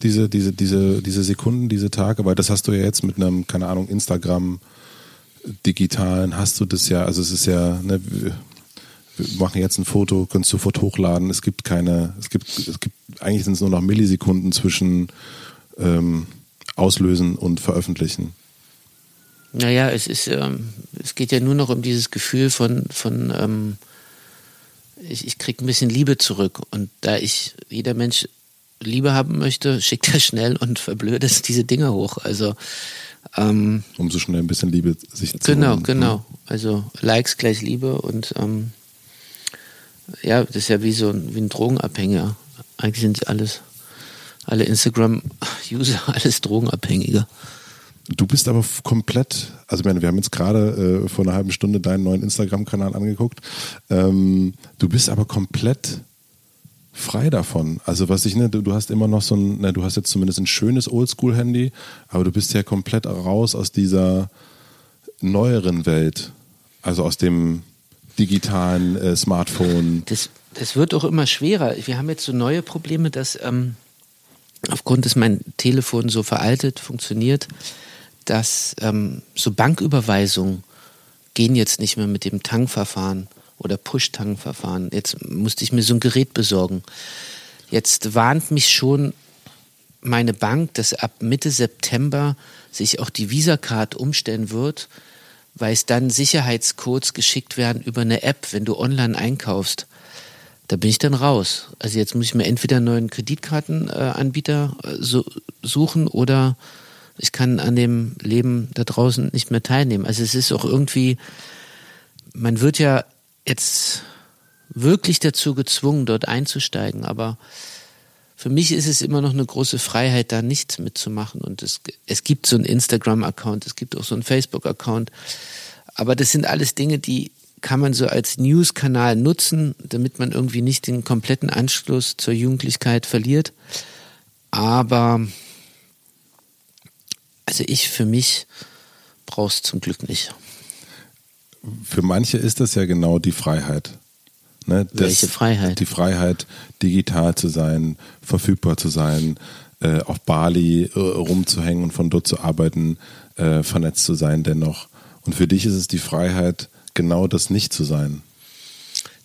Diese, diese, diese, diese Sekunden, diese Tage, weil das hast du ja jetzt mit einem, keine Ahnung, Instagram, digitalen, hast du das ja, also es ist ja, ne, wir machen jetzt ein Foto, können es sofort hochladen, es gibt keine, es gibt, es gibt, eigentlich sind es nur noch Millisekunden zwischen ähm, Auslösen und Veröffentlichen. Naja, es ist, ähm, es geht ja nur noch um dieses Gefühl von, von ähm, ich, ich kriege ein bisschen Liebe zurück. Und da ich jeder Mensch Liebe haben möchte, schickt er schnell und verblödet diese Dinge hoch. Also ähm, um so schnell ein bisschen Liebe sich zu Genau, holen. genau. Also Likes gleich Liebe und ähm, ja, das ist ja wie so ein, wie ein Drogenabhängiger. Eigentlich sind sie alles, alle Instagram-User, alles Drogenabhängige. Du bist aber komplett, also wir haben jetzt gerade äh, vor einer halben Stunde deinen neuen Instagram-Kanal angeguckt. Ähm, du bist aber komplett frei davon. Also was ich, ne, du, du hast immer noch so ein, ne, du hast jetzt zumindest ein schönes Oldschool-Handy, aber du bist ja komplett raus aus dieser neueren Welt. Also aus dem digitalen äh, Smartphone. Das, das wird auch immer schwerer. Wir haben jetzt so neue Probleme, dass ähm, aufgrund dass mein Telefon so veraltet funktioniert, dass ähm, so Banküberweisungen gehen jetzt nicht mehr mit dem Tankverfahren oder Push-Tank-Verfahren. Jetzt musste ich mir so ein Gerät besorgen. Jetzt warnt mich schon meine Bank, dass ab Mitte September sich auch die Visa-Card umstellen wird, weil es dann Sicherheitscodes geschickt werden über eine App, wenn du online einkaufst. Da bin ich dann raus. Also jetzt muss ich mir entweder einen neuen Kreditkartenanbieter äh, suchen oder ich kann an dem Leben da draußen nicht mehr teilnehmen. Also es ist auch irgendwie, man wird ja jetzt wirklich dazu gezwungen, dort einzusteigen, aber für mich ist es immer noch eine große Freiheit, da nichts mitzumachen. Und es, es gibt so einen Instagram-Account, es gibt auch so einen Facebook-Account. Aber das sind alles Dinge, die kann man so als News-Kanal nutzen, damit man irgendwie nicht den kompletten Anschluss zur Jugendlichkeit verliert. Aber also ich für mich brauche es zum Glück nicht. Für manche ist das ja genau die Freiheit. Ne? Das, Welche Freiheit? Die Freiheit, digital zu sein, verfügbar zu sein, äh, auf Bali äh, rumzuhängen und von dort zu arbeiten, äh, vernetzt zu sein dennoch. Und für dich ist es die Freiheit, genau das nicht zu sein.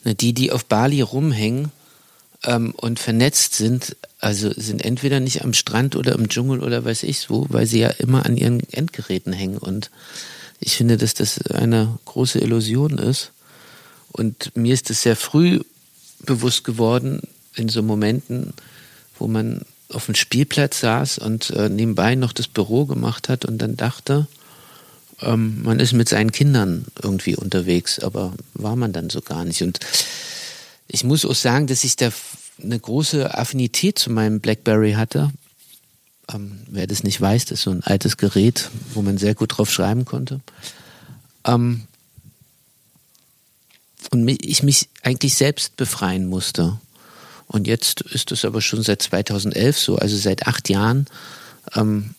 Na, die, die auf Bali rumhängen ähm, und vernetzt sind, also sind entweder nicht am Strand oder im Dschungel oder weiß ich wo, weil sie ja immer an ihren Endgeräten hängen. Und ich finde, dass das eine große Illusion ist. Und mir ist es sehr früh bewusst geworden, in so Momenten, wo man auf dem Spielplatz saß und äh, nebenbei noch das Büro gemacht hat und dann dachte, ähm, man ist mit seinen Kindern irgendwie unterwegs, aber war man dann so gar nicht. Und ich muss auch sagen, dass ich da eine große Affinität zu meinem BlackBerry hatte. Ähm, wer das nicht weiß, das ist so ein altes Gerät, wo man sehr gut drauf schreiben konnte. Ähm, und ich mich eigentlich selbst befreien musste. Und jetzt ist es aber schon seit 2011 so, also seit acht Jahren ähm,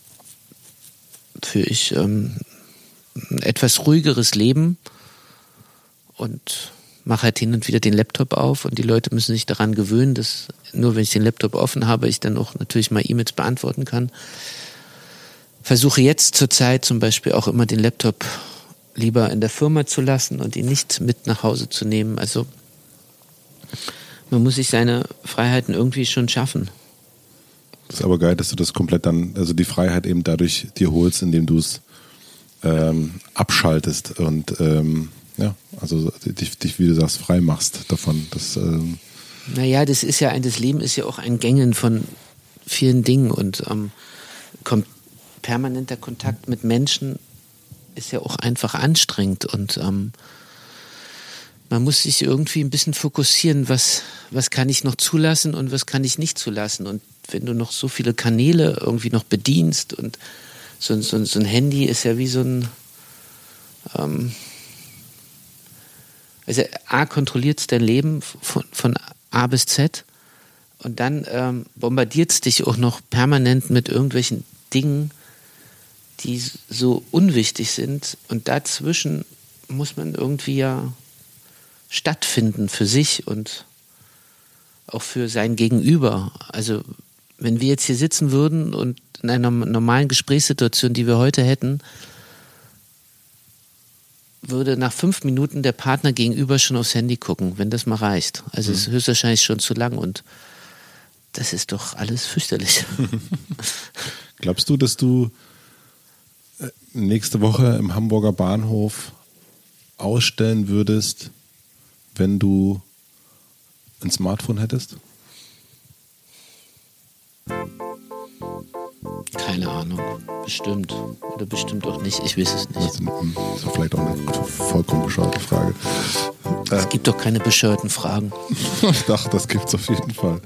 führe ich ähm, ein etwas ruhigeres Leben und mache halt hin und wieder den Laptop auf und die Leute müssen sich daran gewöhnen, dass nur wenn ich den Laptop offen habe, ich dann auch natürlich mal E-Mails beantworten kann. Versuche jetzt zurzeit zum Beispiel auch immer den Laptop lieber in der Firma zu lassen und ihn nicht mit nach Hause zu nehmen. Also man muss sich seine Freiheiten irgendwie schon schaffen. Das ist aber geil, dass du das komplett dann, also die Freiheit eben dadurch dir holst, indem du es ähm, abschaltest und ähm, ja, also dich, dich, wie du sagst, frei machst davon. Das, ähm naja, das ist ja ein, das Leben ist ja auch ein Gängen von vielen Dingen und ähm, kommt permanenter Kontakt mit Menschen ist ja auch einfach anstrengend und ähm, man muss sich irgendwie ein bisschen fokussieren, was, was kann ich noch zulassen und was kann ich nicht zulassen. Und wenn du noch so viele Kanäle irgendwie noch bedienst und so, so, so ein Handy ist ja wie so ein, ähm, also A kontrolliert dein Leben von, von A bis Z und dann ähm, bombardiert es dich auch noch permanent mit irgendwelchen Dingen, die so unwichtig sind und dazwischen muss man irgendwie ja stattfinden für sich und auch für sein Gegenüber. Also wenn wir jetzt hier sitzen würden und in einer normalen Gesprächssituation, die wir heute hätten, würde nach fünf Minuten der Partner gegenüber schon aufs Handy gucken, wenn das mal reicht. Also es mhm. ist höchstwahrscheinlich schon zu lang und das ist doch alles fürchterlich. Glaubst du, dass du nächste Woche im Hamburger Bahnhof ausstellen würdest, wenn du ein Smartphone hättest? Keine Ahnung. Bestimmt. Oder bestimmt auch nicht. Ich weiß es nicht. Das ist vielleicht auch eine vollkommen bescheuerte Frage. Es gibt doch keine bescheuerten Fragen. Doch, das gibt es auf jeden Fall.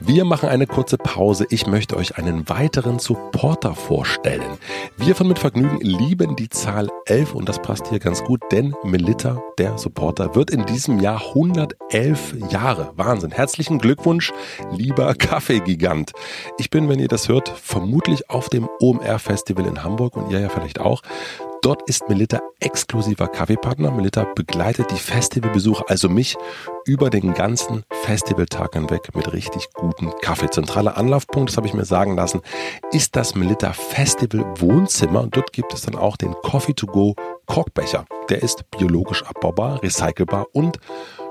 Wir machen eine kurze Pause. Ich möchte euch einen weiteren Supporter vorstellen. Wir von Mit Vergnügen lieben die Zahl 11 und das passt hier ganz gut, denn Melitta, der Supporter, wird in diesem Jahr 111 Jahre. Wahnsinn. Herzlichen Glückwunsch, lieber Kaffeegigant. Ich bin, wenn ihr das hört, vermutlich auf dem OMR Festival in Hamburg und ihr ja vielleicht auch. Dort ist Melitta exklusiver Kaffeepartner. Melitta begleitet die Festivalbesucher, also mich, über den ganzen Festivaltag hinweg mit richtig guten Kaffee. Zentraler Anlaufpunkt, das habe ich mir sagen lassen, ist das Melitta Festival Wohnzimmer. Und dort gibt es dann auch den Coffee to Go Korkbecher. Der ist biologisch abbaubar, recycelbar und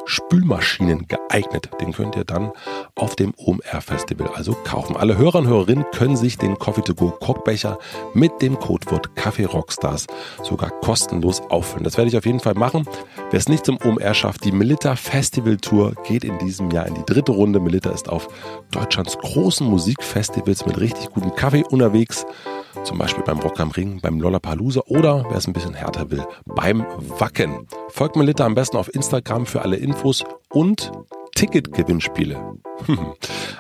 Spülmaschinen geeignet. Den könnt ihr dann auf dem OMR Festival also kaufen. Alle Hörer und Hörerinnen können sich den Coffee to Go Kochbecher mit dem Codewort Kaffee Rockstars sogar kostenlos auffüllen. Das werde ich auf jeden Fall machen. Wer es nicht zum OMR schafft, die Melitta Festival Tour geht in diesem Jahr in die dritte Runde. Melitta ist auf Deutschlands großen Musikfestivals mit richtig gutem Kaffee unterwegs. Zum Beispiel beim Rock am Ring, beim Lollapalooza oder, wer es ein bisschen härter will, beim Wacken. Folgt Melitta am besten auf Instagram für alle Infos und Ticketgewinnspiele.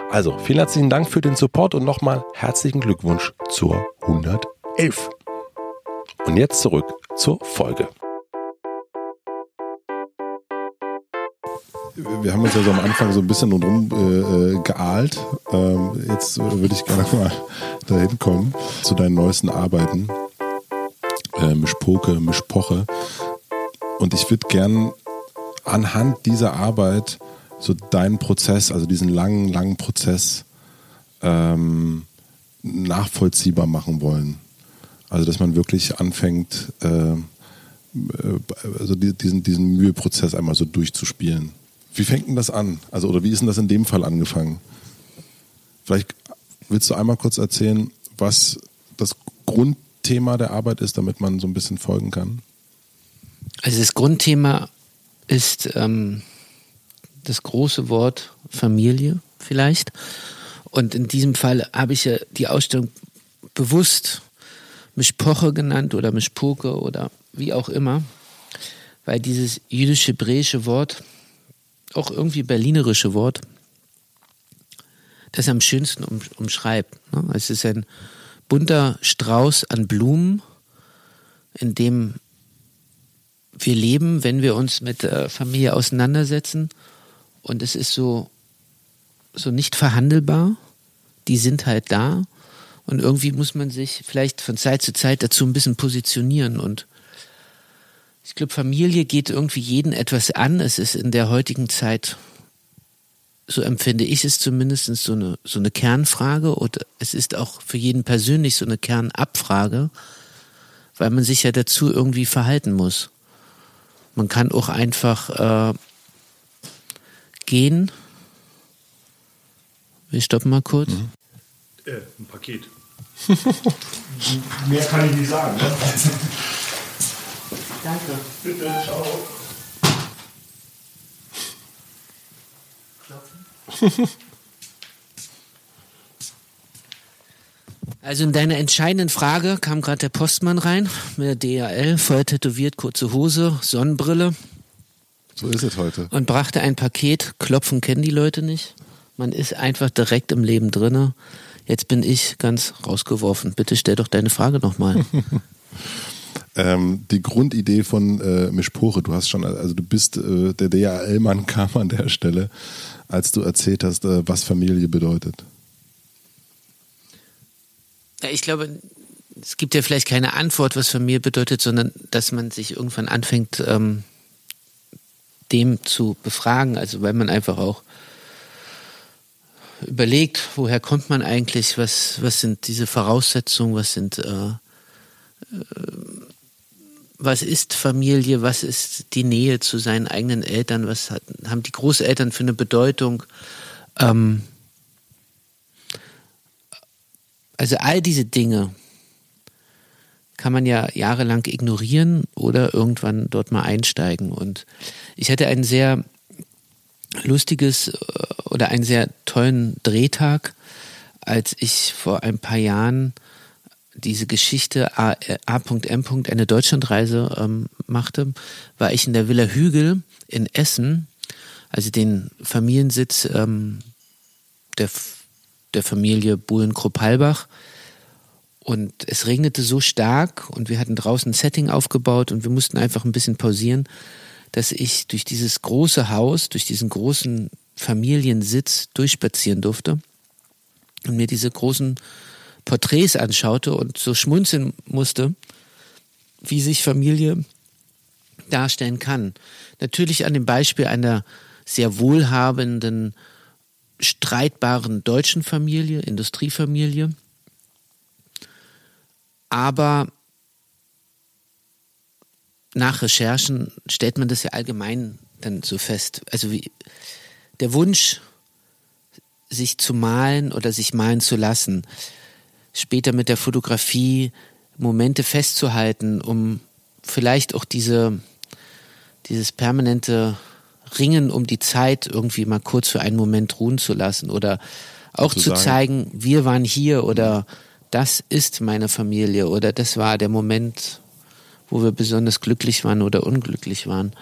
Also, vielen herzlichen Dank für den Support und nochmal herzlichen Glückwunsch zur 111. Und jetzt zurück zur Folge. Wir haben uns ja so am Anfang so ein bisschen rum äh, äh, geahlt. Ähm, jetzt würde ich gerne mal dahin kommen zu deinen neuesten Arbeiten. Äh, Mischpoke, Mischpoche. Und ich würde gern anhand dieser Arbeit so deinen Prozess, also diesen langen, langen Prozess ähm, nachvollziehbar machen wollen. Also dass man wirklich anfängt, äh, äh, also diesen, diesen Müheprozess einmal so durchzuspielen. Wie fängt denn das an? Also, oder wie ist denn das in dem Fall angefangen? Vielleicht willst du einmal kurz erzählen, was das Grundthema der Arbeit ist, damit man so ein bisschen folgen kann? Also das Grundthema ist ähm, das große Wort Familie vielleicht. Und in diesem Fall habe ich ja die Ausstellung bewusst Mischpoche genannt oder Mischpoke oder wie auch immer, weil dieses jüdisch-hebräische Wort, auch irgendwie berlinerische Wort, das am schönsten um, umschreibt. Ne? Es ist ein bunter Strauß an Blumen, in dem wir leben, wenn wir uns mit der Familie auseinandersetzen. Und es ist so, so nicht verhandelbar. Die sind halt da. Und irgendwie muss man sich vielleicht von Zeit zu Zeit dazu ein bisschen positionieren. Und ich glaube, Familie geht irgendwie jeden etwas an. Es ist in der heutigen Zeit, so empfinde ich es zumindest, so eine, so eine Kernfrage. Und es ist auch für jeden persönlich so eine Kernabfrage, weil man sich ja dazu irgendwie verhalten muss. Man kann auch einfach äh, gehen. Wir stoppen mal kurz. Mhm. Äh, ein Paket. Mehr kann ich nicht sagen. Ne? Danke. Bitte, ciao. Klopfen. Also in deiner entscheidenden Frage kam gerade der Postmann rein mit der DHL, voll tätowiert, kurze Hose, Sonnenbrille. So ist es heute. Und brachte ein Paket. Klopfen kennen die Leute nicht. Man ist einfach direkt im Leben drinne. Jetzt bin ich ganz rausgeworfen. Bitte stell doch deine Frage nochmal. ähm, die Grundidee von äh, Mischpore, du hast schon, also du bist äh, der DHL-Mann kam an der Stelle, als du erzählt hast, äh, was Familie bedeutet. Ja, ich glaube, es gibt ja vielleicht keine Antwort, was Familie bedeutet, sondern dass man sich irgendwann anfängt, ähm, dem zu befragen. Also weil man einfach auch überlegt, woher kommt man eigentlich, was, was sind diese Voraussetzungen, was sind äh, äh, was ist Familie, was ist die Nähe zu seinen eigenen Eltern, was hat, haben die Großeltern für eine Bedeutung. Ähm, also all diese Dinge kann man ja jahrelang ignorieren oder irgendwann dort mal einsteigen. Und ich hatte ein sehr lustiges äh, oder einen sehr tollen Drehtag, als ich vor ein paar Jahren diese Geschichte A.M. eine Deutschlandreise ähm, machte, war ich in der Villa Hügel in Essen, also den Familiensitz ähm, der der Familie Buhlen-Kruppalbach. Und es regnete so stark und wir hatten draußen ein Setting aufgebaut und wir mussten einfach ein bisschen pausieren, dass ich durch dieses große Haus, durch diesen großen Familiensitz durchspazieren durfte und mir diese großen Porträts anschaute und so schmunzeln musste, wie sich Familie darstellen kann. Natürlich an dem Beispiel einer sehr wohlhabenden streitbaren deutschen Familie, Industriefamilie. Aber nach Recherchen stellt man das ja allgemein dann so fest. Also wie der Wunsch, sich zu malen oder sich malen zu lassen, später mit der Fotografie Momente festzuhalten, um vielleicht auch diese, dieses permanente Ringen um die Zeit irgendwie mal kurz für einen Moment ruhen zu lassen oder auch zu, zu zeigen, wir waren hier oder das ist meine Familie oder das war der Moment, wo wir besonders glücklich waren oder unglücklich waren.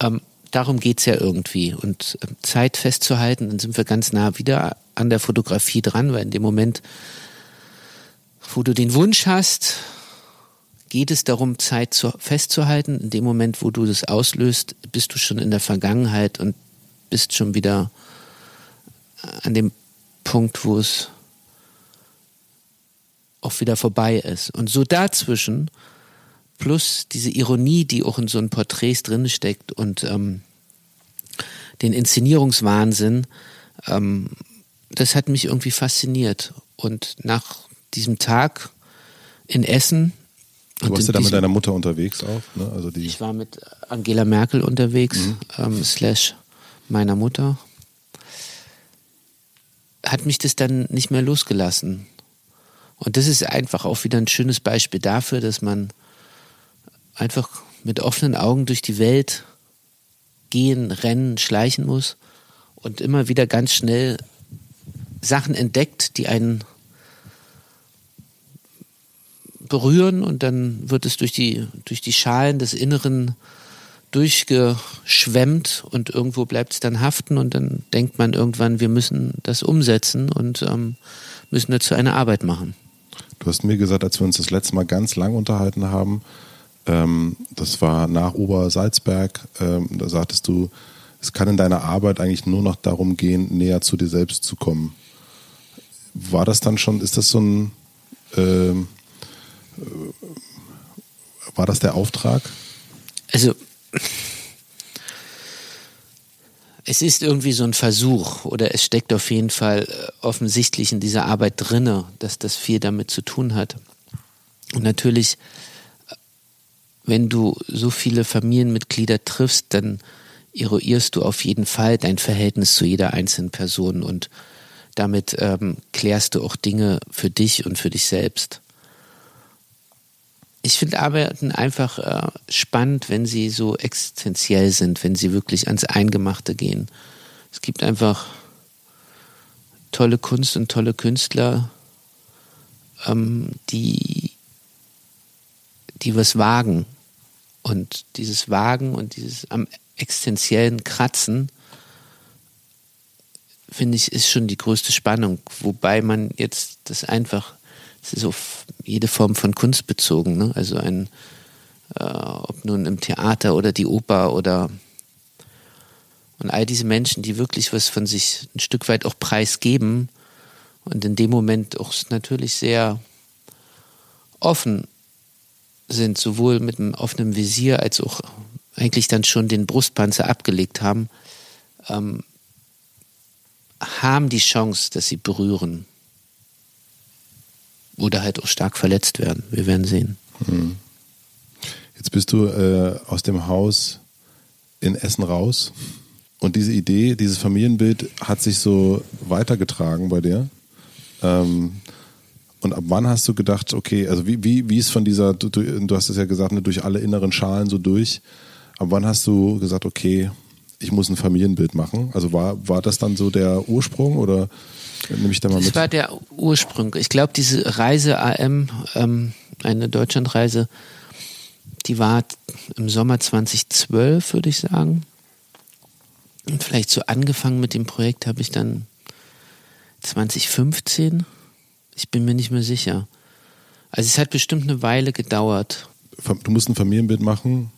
Ähm, darum geht's ja irgendwie. Und ähm, Zeit festzuhalten, dann sind wir ganz nah wieder an der Fotografie dran, weil in dem Moment, wo du den Wunsch hast, geht es darum, Zeit zu, festzuhalten. In dem Moment, wo du das auslöst, bist du schon in der Vergangenheit und bist schon wieder an dem Punkt, wo es auch wieder vorbei ist. Und so dazwischen, plus diese Ironie, die auch in so einem Porträts drin steckt und ähm, den Inszenierungswahnsinn, ähm, das hat mich irgendwie fasziniert. Und nach diesem Tag in Essen Du Und warst ja da mit deiner Mutter unterwegs auch, ne? Also die. Ich war mit Angela Merkel unterwegs, ähm, slash meiner Mutter. Hat mich das dann nicht mehr losgelassen. Und das ist einfach auch wieder ein schönes Beispiel dafür, dass man einfach mit offenen Augen durch die Welt gehen, rennen, schleichen muss und immer wieder ganz schnell Sachen entdeckt, die einen berühren und dann wird es durch die, durch die Schalen des Inneren durchgeschwemmt und irgendwo bleibt es dann haften und dann denkt man irgendwann, wir müssen das umsetzen und ähm, müssen dazu eine Arbeit machen. Du hast mir gesagt, als wir uns das letzte Mal ganz lang unterhalten haben, ähm, das war nach Obersalzberg, ähm, da sagtest du, es kann in deiner Arbeit eigentlich nur noch darum gehen, näher zu dir selbst zu kommen. War das dann schon, ist das so ein, ähm, äh, war das der Auftrag? Also es ist irgendwie so ein Versuch oder es steckt auf jeden Fall äh, offensichtlich in dieser Arbeit drinne, dass das viel damit zu tun hat. Und natürlich, äh, wenn du so viele Familienmitglieder triffst, dann eruierst du auf jeden Fall dein Verhältnis zu jeder einzelnen Person und damit ähm, klärst du auch Dinge für dich und für dich selbst. Ich finde Arbeiten einfach äh, spannend, wenn sie so existenziell sind, wenn sie wirklich ans Eingemachte gehen. Es gibt einfach tolle Kunst und tolle Künstler, ähm, die, die was wagen. Und dieses Wagen und dieses am existenziellen Kratzen, finde ich, ist schon die größte Spannung. Wobei man jetzt das einfach, es ist auf jede Form von Kunst bezogen, ne? Also ein, äh, ob nun im Theater oder die Oper oder und all diese Menschen, die wirklich was von sich ein Stück weit auch preisgeben und in dem Moment auch natürlich sehr offen sind, sowohl mit einem offenen Visier als auch eigentlich dann schon den Brustpanzer abgelegt haben, ähm, haben die Chance, dass sie berühren. Oder halt auch stark verletzt werden. Wir werden sehen. Jetzt bist du äh, aus dem Haus in Essen raus und diese Idee, dieses Familienbild hat sich so weitergetragen bei dir. Ähm, und ab wann hast du gedacht, okay, also wie, wie, wie ist von dieser, du, du du hast es ja gesagt, ne, durch alle inneren Schalen so durch, ab wann hast du gesagt, okay, ich muss ein Familienbild machen? Also war, war das dann so der Ursprung oder nehme ich da mal Das mit? war der Ursprung. Ich glaube, diese Reise AM, ähm, eine Deutschlandreise, die war im Sommer 2012, würde ich sagen. Und vielleicht so angefangen mit dem Projekt habe ich dann 2015. Ich bin mir nicht mehr sicher. Also es hat bestimmt eine Weile gedauert. du musst ein Familienbild machen.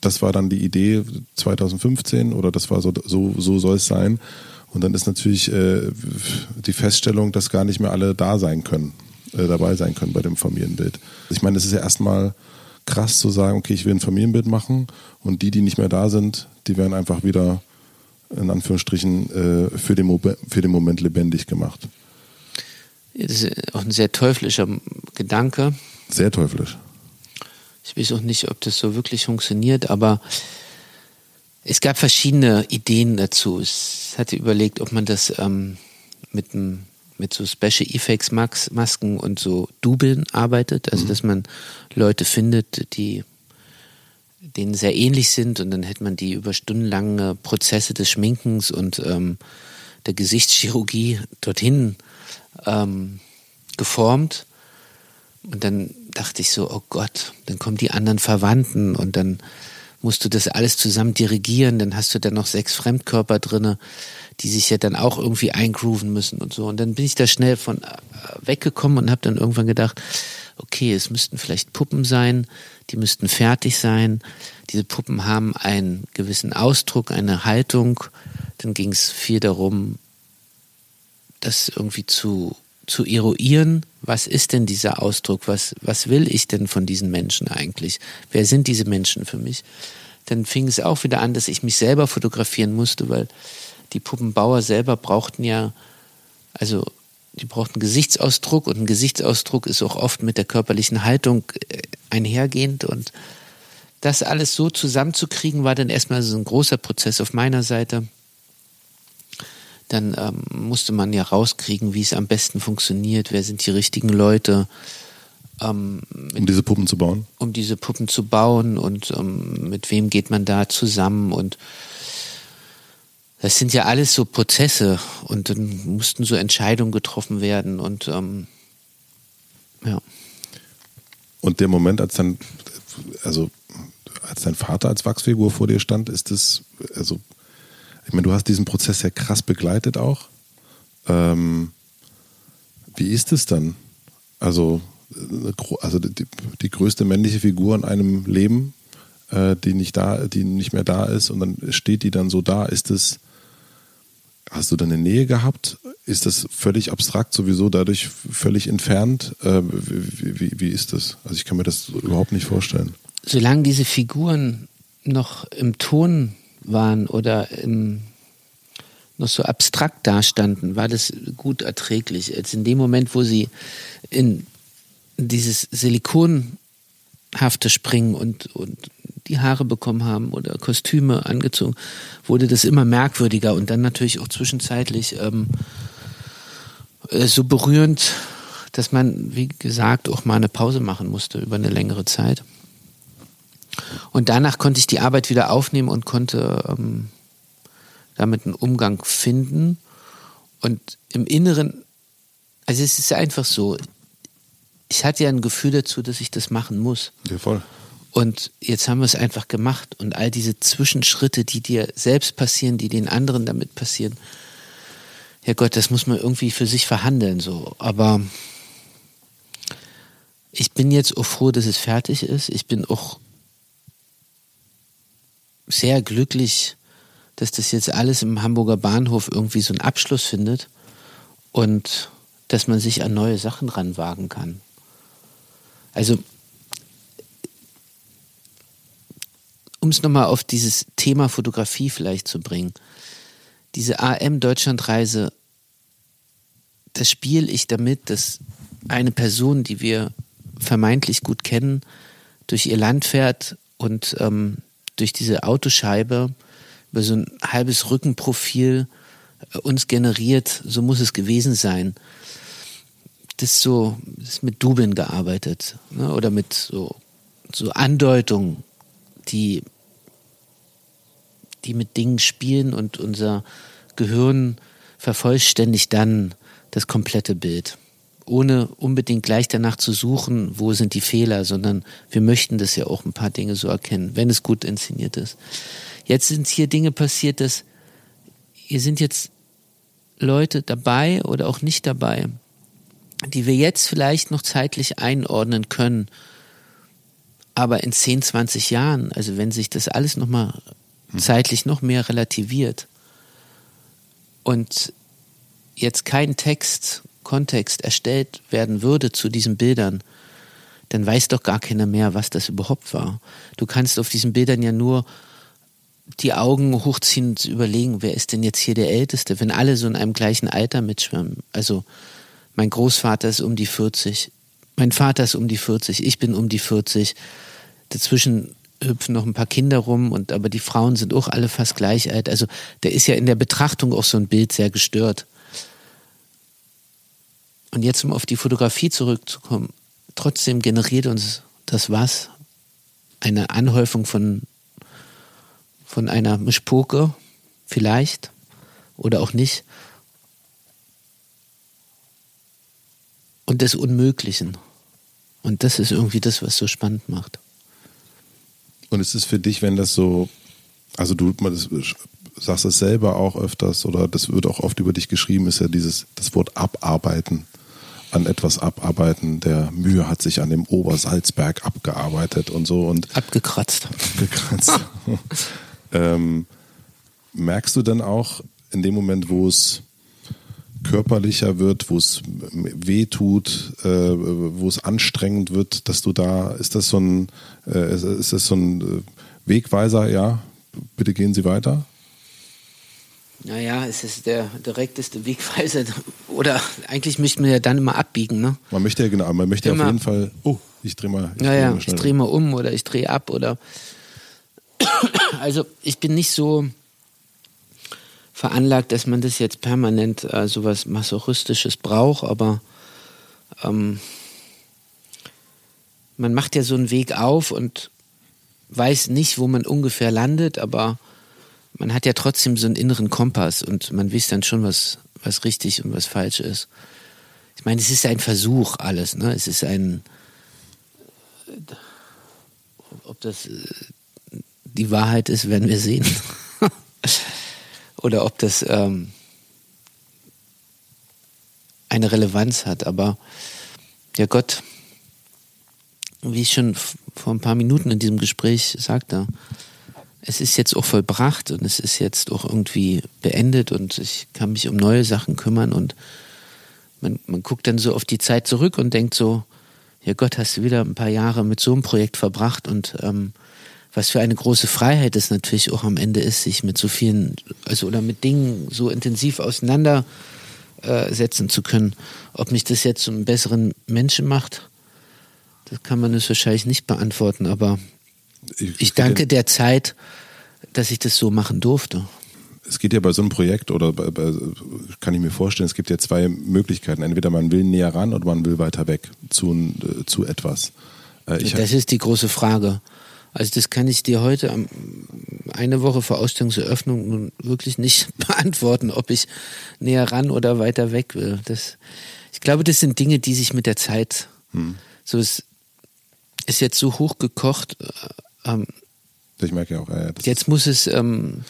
Das war dann die Idee 2015 oder das war so, so, so soll es sein. Und dann ist natürlich äh, die Feststellung, dass gar nicht mehr alle da sein können, äh, dabei sein können bei dem Familienbild. Ich meine, es ist ja erstmal krass zu sagen, okay, ich will ein Familienbild machen und die, die nicht mehr da sind, die werden einfach wieder in Anführungsstrichen äh, für, den Mo- für den Moment lebendig gemacht. Das ist auch ein sehr teuflischer Gedanke. Sehr teuflisch. Ich weiß auch nicht, ob das so wirklich funktioniert, aber es gab verschiedene Ideen dazu. Ich hatte überlegt, ob man das ähm, mit, mit so Special Effects Masken und so Dubeln arbeitet, also dass man Leute findet, die denen sehr ähnlich sind und dann hätte man die über stundenlange Prozesse des Schminkens und ähm, der Gesichtschirurgie dorthin ähm, geformt. Und dann dachte ich so, oh Gott, dann kommen die anderen Verwandten und dann musst du das alles zusammen dirigieren, dann hast du dann noch sechs Fremdkörper drinne, die sich ja dann auch irgendwie eingrooven müssen und so. Und dann bin ich da schnell von äh, weggekommen und habe dann irgendwann gedacht, okay, es müssten vielleicht Puppen sein, die müssten fertig sein. Diese Puppen haben einen gewissen Ausdruck, eine Haltung. Dann ging es viel darum, das irgendwie zu, zu eruieren. Was ist denn dieser Ausdruck? Was, was will ich denn von diesen Menschen eigentlich? Wer sind diese Menschen für mich? Dann fing es auch wieder an, dass ich mich selber fotografieren musste, weil die Puppenbauer selber brauchten ja, also die brauchten Gesichtsausdruck und ein Gesichtsausdruck ist auch oft mit der körperlichen Haltung äh, einhergehend und das alles so zusammenzukriegen, war dann erstmal so ein großer Prozess auf meiner Seite. Dann ähm, musste man ja rauskriegen, wie es am besten funktioniert, wer sind die richtigen Leute, ähm, Um diese Puppen zu bauen? um diese Puppen zu bauen und ähm, mit wem geht man da zusammen und das sind ja alles so Prozesse und dann mussten so Entscheidungen getroffen werden und ähm, ja. Und der Moment, als dann, also als dein Vater als Wachsfigur vor dir stand, ist das, also, ich meine, du hast diesen Prozess ja krass begleitet auch. Ähm, wie ist es dann? Also, gro- also die, die größte männliche Figur in einem Leben, äh, die nicht da, die nicht mehr da ist und dann steht die dann so da. Ist das, hast du da eine Nähe gehabt? Ist das völlig abstrakt, sowieso dadurch völlig entfernt? Äh, wie, wie, wie ist das? Also ich kann mir das überhaupt nicht vorstellen. solange diese Figuren noch im Ton waren oder im, noch so abstrakt dastanden, war das gut erträglich. Als in dem Moment, wo sie in dieses Silikonhafte springen und, und die Haare bekommen haben oder Kostüme angezogen, wurde das immer merkwürdiger und dann natürlich auch zwischenzeitlich ähm, äh, so berührend, dass man, wie gesagt, auch mal eine Pause machen musste über eine längere Zeit. Und danach konnte ich die Arbeit wieder aufnehmen und konnte ähm, damit einen Umgang finden. Und im Inneren, also es ist einfach so, ich hatte ja ein Gefühl dazu, dass ich das machen muss. Ja, voll. Und jetzt haben wir es einfach gemacht. Und all diese Zwischenschritte, die dir selbst passieren, die den anderen damit passieren, ja Gott, das muss man irgendwie für sich verhandeln, so. Aber ich bin jetzt auch froh, dass es fertig ist. Ich bin auch sehr glücklich, dass das jetzt alles im Hamburger Bahnhof irgendwie so einen Abschluss findet und dass man sich an neue Sachen ranwagen kann. Also, um es nochmal auf dieses Thema Fotografie vielleicht zu bringen. Diese AM-Deutschlandreise, das spiele ich damit, dass eine Person, die wir vermeintlich gut kennen, durch ihr Land fährt und ähm, durch diese Autoscheibe über so ein halbes Rückenprofil äh, uns generiert, so muss es gewesen sein. Das ist so, das ist mit Dubeln gearbeitet ne? oder mit so, so Andeutungen, die, die mit Dingen spielen und unser Gehirn vervollständigt dann das komplette Bild ohne unbedingt gleich danach zu suchen, wo sind die Fehler, sondern wir möchten das ja auch ein paar Dinge so erkennen, wenn es gut inszeniert ist. Jetzt sind hier Dinge passiert, dass hier sind jetzt Leute dabei oder auch nicht dabei, die wir jetzt vielleicht noch zeitlich einordnen können, aber in 10, 20 Jahren, also wenn sich das alles nochmal zeitlich noch mehr relativiert und jetzt kein Text Kontext erstellt werden würde zu diesen Bildern, dann weiß doch gar keiner mehr, was das überhaupt war. Du kannst auf diesen Bildern ja nur die Augen hochziehen und überlegen, wer ist denn jetzt hier der Älteste, wenn alle so in einem gleichen Alter mitschwimmen. Also mein Großvater ist um die 40, mein Vater ist um die 40, ich bin um die 40. Dazwischen hüpfen noch ein paar Kinder rum und aber die Frauen sind auch alle fast gleich alt. Also da ist ja in der Betrachtung auch so ein Bild sehr gestört. Und jetzt, um auf die Fotografie zurückzukommen, trotzdem generiert uns das was? Eine Anhäufung von, von einer Mischpoke, vielleicht, oder auch nicht. Und des Unmöglichen. Und das ist irgendwie das, was so spannend macht. Und ist es für dich, wenn das so, also du das, sagst es selber auch öfters oder das wird auch oft über dich geschrieben, ist ja dieses, das Wort abarbeiten, an etwas abarbeiten. Der Mühe hat sich an dem Obersalzberg abgearbeitet und so und Abgekratzt. abgekratzt. ähm, merkst du dann auch in dem Moment, wo es körperlicher wird, wo es weh tut, äh, wo es anstrengend wird, dass du da, ist das so ein, äh, ist, ist das so ein äh, Wegweiser, ja, bitte gehen Sie weiter? Naja, es ist der direkteste Wegweiser. Oder eigentlich müssten wir ja dann immer abbiegen, ne? Man möchte ja genau, man möchte ja Immer. auf jeden Fall, oh, Ich drehe mal. Ich Ja, dreh mal ich drehe mal um oder ich drehe ab oder. Also ich bin nicht so veranlagt, dass man das jetzt permanent äh, sowas Masochistisches braucht, aber ähm, man macht ja so einen Weg auf und weiß nicht, wo man ungefähr landet, aber man hat ja trotzdem so einen inneren Kompass und man weiß dann schon, was, was richtig und was falsch ist. Ich meine, es ist ein Versuch alles, ne? Es ist ein, ob das äh, die Wahrheit ist, werden wir sehen. Oder ob das ähm, eine Relevanz hat. Aber ja Gott, wie ich schon vor ein paar Minuten in diesem Gespräch sagte, es ist jetzt auch vollbracht und es ist jetzt auch irgendwie beendet und ich kann mich um neue Sachen kümmern und man, man guckt dann so auf die Zeit zurück und denkt so, ja Gott, hast du wieder ein paar Jahre mit so einem Projekt verbracht und ähm, was für eine große Freiheit es natürlich auch am Ende ist, sich mit so vielen, also oder mit Dingen so intensiv auseinandersetzen äh, zu können. Ob mich das jetzt zu einem besseren Menschen macht, das kann man es wahrscheinlich nicht beantworten, aber ich danke der Zeit, dass ich das so machen durfte. es geht ja bei so einem Projekt oder bei, bei, kann ich mir vorstellen, es gibt ja zwei Möglichkeiten. Entweder man will näher ran oder man will weiter weg zu, äh, zu etwas. Äh, ich, das ist die große Frage. Also das kann ich dir heute eine Woche vor Ausstellungseröffnung nun wirklich nicht beantworten, ob ich näher ran oder weiter weg will. Das, ich glaube, das sind Dinge, die sich mit der Zeit so es ist jetzt so hochgekocht. Äh, Ähm, ich merke ja auch, das jetzt muss es ähm,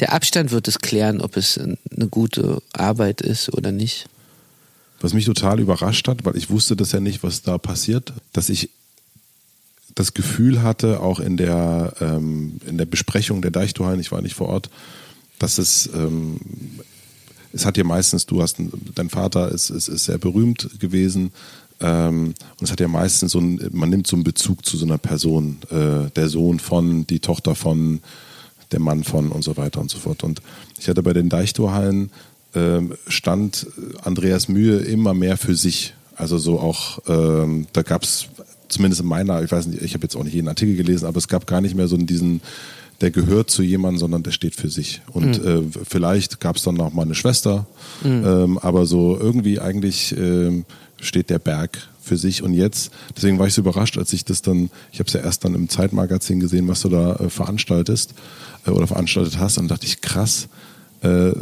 der Abstand wird es klären, ob es eine gute Arbeit ist oder nicht. Was mich total überrascht hat, weil ich wusste das ja nicht, was da passiert, dass ich das Gefühl hatte, auch in der, ähm, in der Besprechung der Deichtorhallen, ich war nicht vor Ort, dass es, ähm, es hat ja meistens, du hast, ein- dein Vater ist, ist, ist sehr berühmt gewesen und es hat ja meistens so ein, man nimmt so einen Bezug zu so einer Person, äh, der Sohn von, die Tochter von, der Mann von und so weiter und so fort. Und ich hatte bei den Deichtorhallen ähm, stand Andreas Mühe immer mehr für sich. Also so auch, ähm, da gab es zumindest in meiner, ich weiß nicht, ich habe jetzt auch nicht jeden Artikel gelesen, aber es gab gar nicht mehr so diesen, der gehört zu jemandem, sondern der steht für sich. Und äh, vielleicht gab es dann noch mal eine Schwester, ähm, aber so irgendwie eigentlich ähm, steht der Berg für sich. Und jetzt, deswegen war ich so überrascht, als ich das dann, ich habe es ja erst dann im Zeitmagazin gesehen, was du da äh, veranstaltest äh, oder veranstaltet hast, und dachte ich, krass. Äh,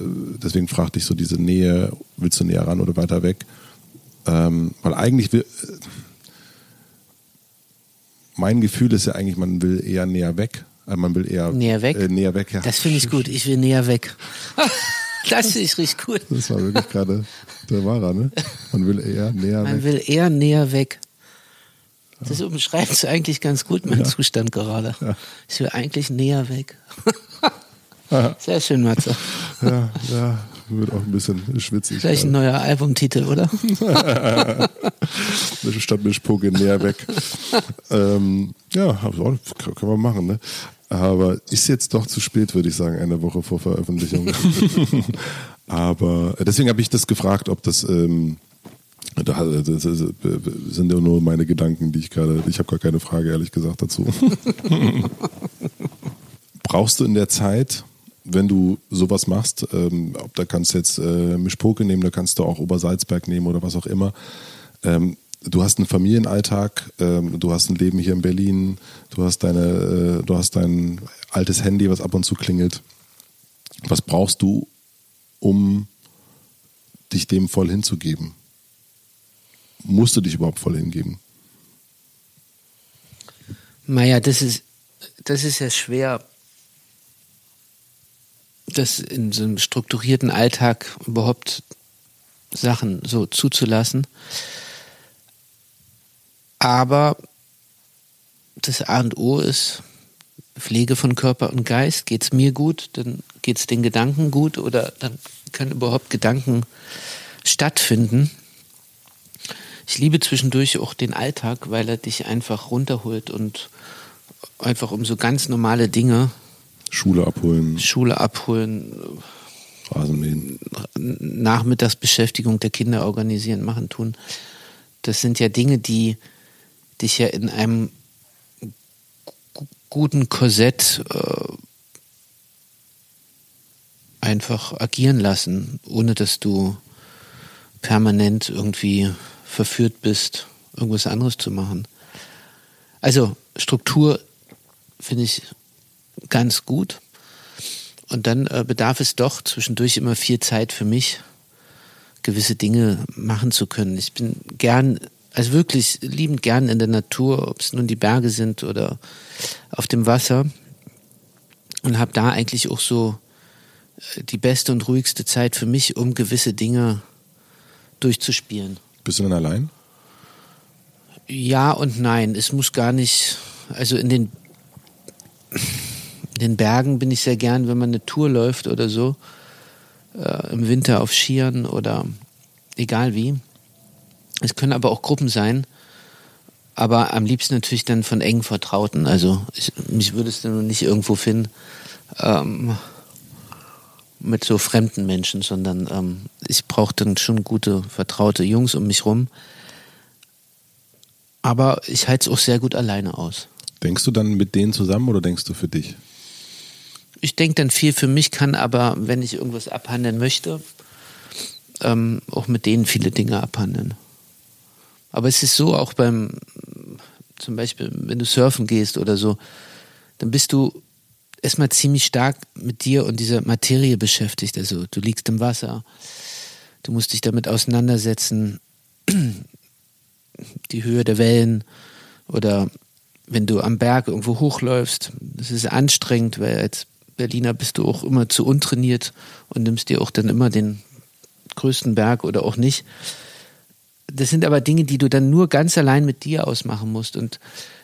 deswegen fragte ich so diese Nähe, willst du näher ran oder weiter weg? Ähm, weil eigentlich will, mein Gefühl ist ja eigentlich, man will eher näher weg. Äh, man will eher Näher weg? Äh, näher weg, ja. Das finde ich gut. Ich will näher weg. das finde ich richtig gut. Das war wirklich gerade der Wahrer, ne? Man will eher näher Man weg. will eher näher weg. Das umschreibt eigentlich ganz gut meinen Zustand gerade. Ich will eigentlich näher weg. Sehr schön, Matze. Ja, ja, wird auch ein bisschen schwitzig. Gleich ein neuer Albumtitel, oder? Statt Mischpoke näher weg. ähm, ja, k- können wir machen, ne? Aber ist jetzt doch zu spät, würde ich sagen, eine Woche vor Veröffentlichung. Aber äh, deswegen habe ich das gefragt, ob das, ähm, das, das sind ja nur meine Gedanken, die ich gerade, ich habe gar keine Frage, ehrlich gesagt, dazu. Brauchst du in der Zeit, wenn du sowas machst, ähm, ob da kannst du jetzt äh, Mischpoke nehmen, da kannst du auch Obersalzberg nehmen oder was auch immer, ähm, du hast einen Familienalltag, ähm, du hast ein Leben hier in Berlin, du hast deine, äh, du hast dein altes Handy, was ab und zu klingelt. Was brauchst du, um dich dem voll hinzugeben? Musst du dich überhaupt voll hingeben? Naja, das ist, das ist ja schwer, das in so einem strukturierten Alltag überhaupt Sachen so zuzulassen. Aber das A und O ist Pflege von Körper und Geist. Geht es mir gut, dann geht es den Gedanken gut oder dann können überhaupt Gedanken stattfinden. Ich liebe zwischendurch auch den Alltag, weil er dich einfach runterholt und einfach um so ganz normale Dinge, Schule abholen, Schule abholen, Rasenmähen. Nachmittagsbeschäftigung der Kinder organisieren, machen, tun. Das sind ja Dinge, die, dich ja in einem gu- guten Korsett äh, einfach agieren lassen, ohne dass du permanent irgendwie verführt bist, irgendwas anderes zu machen. Also Struktur finde ich ganz gut. Und dann äh, bedarf es doch zwischendurch immer viel Zeit für mich, gewisse Dinge machen zu können. Ich bin gern, also wirklich liebend gern in der Natur, ob es nun die Berge sind oder auf dem Wasser. Und habe da eigentlich auch so äh, die beste und ruhigste Zeit für mich, um gewisse Dinge durchzuspielen. Bist du denn allein? Ja und nein. Es muss gar nicht, also in den, in den Bergen bin ich sehr gern, wenn man eine Tour läuft oder so. Äh, Im Winter auf Skiern oder egal wie. Es können aber auch Gruppen sein. Aber am liebsten natürlich dann von engen Vertrauten. Also ich, mich würdest du nur nicht irgendwo finden ähm, mit so fremden Menschen, sondern ähm, ich brauche dann schon gute, vertraute Jungs um mich rum. Aber ich halte es auch sehr gut alleine aus. Denkst du dann mit denen zusammen oder denkst du für dich? Ich denke dann viel für mich, kann aber, wenn ich irgendwas abhandeln möchte, ähm, auch mit denen viele Dinge abhandeln. Aber es ist so, auch beim, zum Beispiel, wenn du surfen gehst oder so, dann bist du erstmal ziemlich stark mit dir und dieser Materie beschäftigt. Also du liegst im Wasser, du musst dich damit auseinandersetzen, die Höhe der Wellen oder wenn du am Berg irgendwo hochläufst, das ist anstrengend, weil als Berliner bist du auch immer zu untrainiert und nimmst dir auch dann immer den größten Berg oder auch nicht. Das sind aber Dinge, die du dann nur ganz allein mit dir ausmachen musst. Und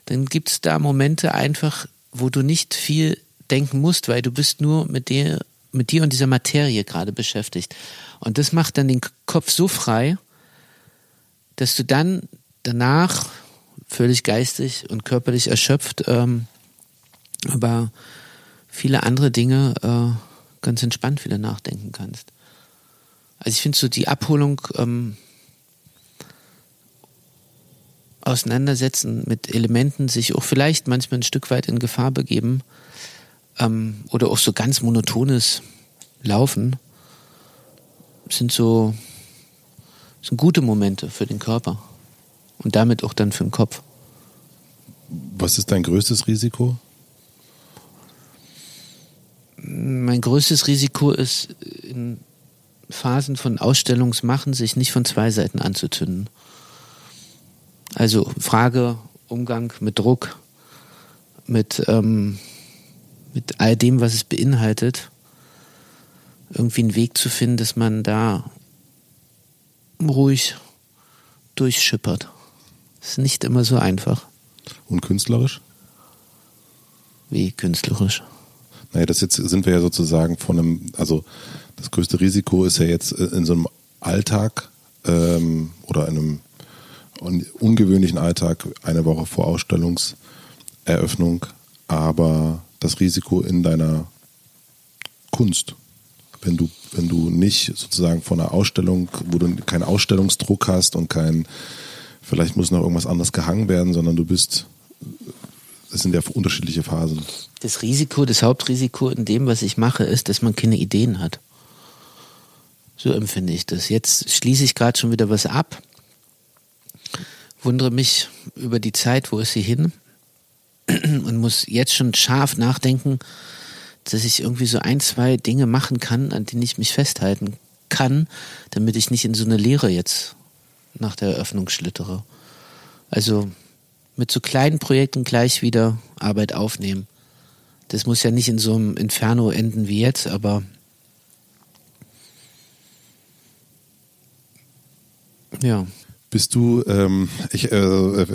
dann gibt es da Momente einfach, wo du nicht viel denken musst, weil du bist nur mit dir, mit dir und dieser Materie gerade beschäftigt. Und das macht dann den Kopf so frei, dass du dann danach völlig geistig und körperlich erschöpft, ähm, aber viele andere Dinge äh, ganz entspannt wieder nachdenken kannst. Also ich finde so die Abholung ähm, auseinandersetzen mit Elementen, sich auch vielleicht manchmal ein Stück weit in Gefahr begeben ähm, oder auch so ganz monotones Laufen, sind so sind gute Momente für den Körper und damit auch dann für den Kopf. Was ist dein größtes Risiko? Mein größtes Risiko ist, in Phasen von Ausstellungsmachen sich nicht von zwei Seiten anzuzünden. Also Frage, Umgang mit Druck, mit, ähm, mit all dem, was es beinhaltet, irgendwie einen Weg zu finden, dass man da ruhig durchschippert. Ist nicht immer so einfach Und künstlerisch? wie künstlerisch. Naja, das jetzt sind wir ja sozusagen von einem, also das größte Risiko ist ja jetzt äh, in so einem Alltag ähm, oder einem un ungewöhnlichen Alltag eine Woche vor Ausstellungseröffnung, aber das Risiko in deiner Kunst, wenn du, wenn du nicht sozusagen von einer Ausstellung, wo du keinen Ausstellungsdruck hast und kein, vielleicht muss noch irgendwas anderes gehangen werden, sondern du bist, das sind ja unterschiedliche Phasen. Das Risiko, das Hauptrisiko in dem, was ich mache, ist, dass man keine Ideen hat. So empfinde ich das. Jetzt schließe ich gerade schon wieder was ab, wundere mich über die Zeit, wo ist sie hin und muss jetzt schon scharf nachdenken, dass ich irgendwie so ein, zwei Dinge machen kann, an denen ich mich festhalten kann, damit ich nicht in so eine Leere jetzt nach der Eröffnung schlittere. Also mit so kleinen Projekten gleich wieder Arbeit aufnehmen. Das muss ja nicht in so einem Inferno enden wie jetzt, aber ja. Bist du, ähm, ich, äh, äh,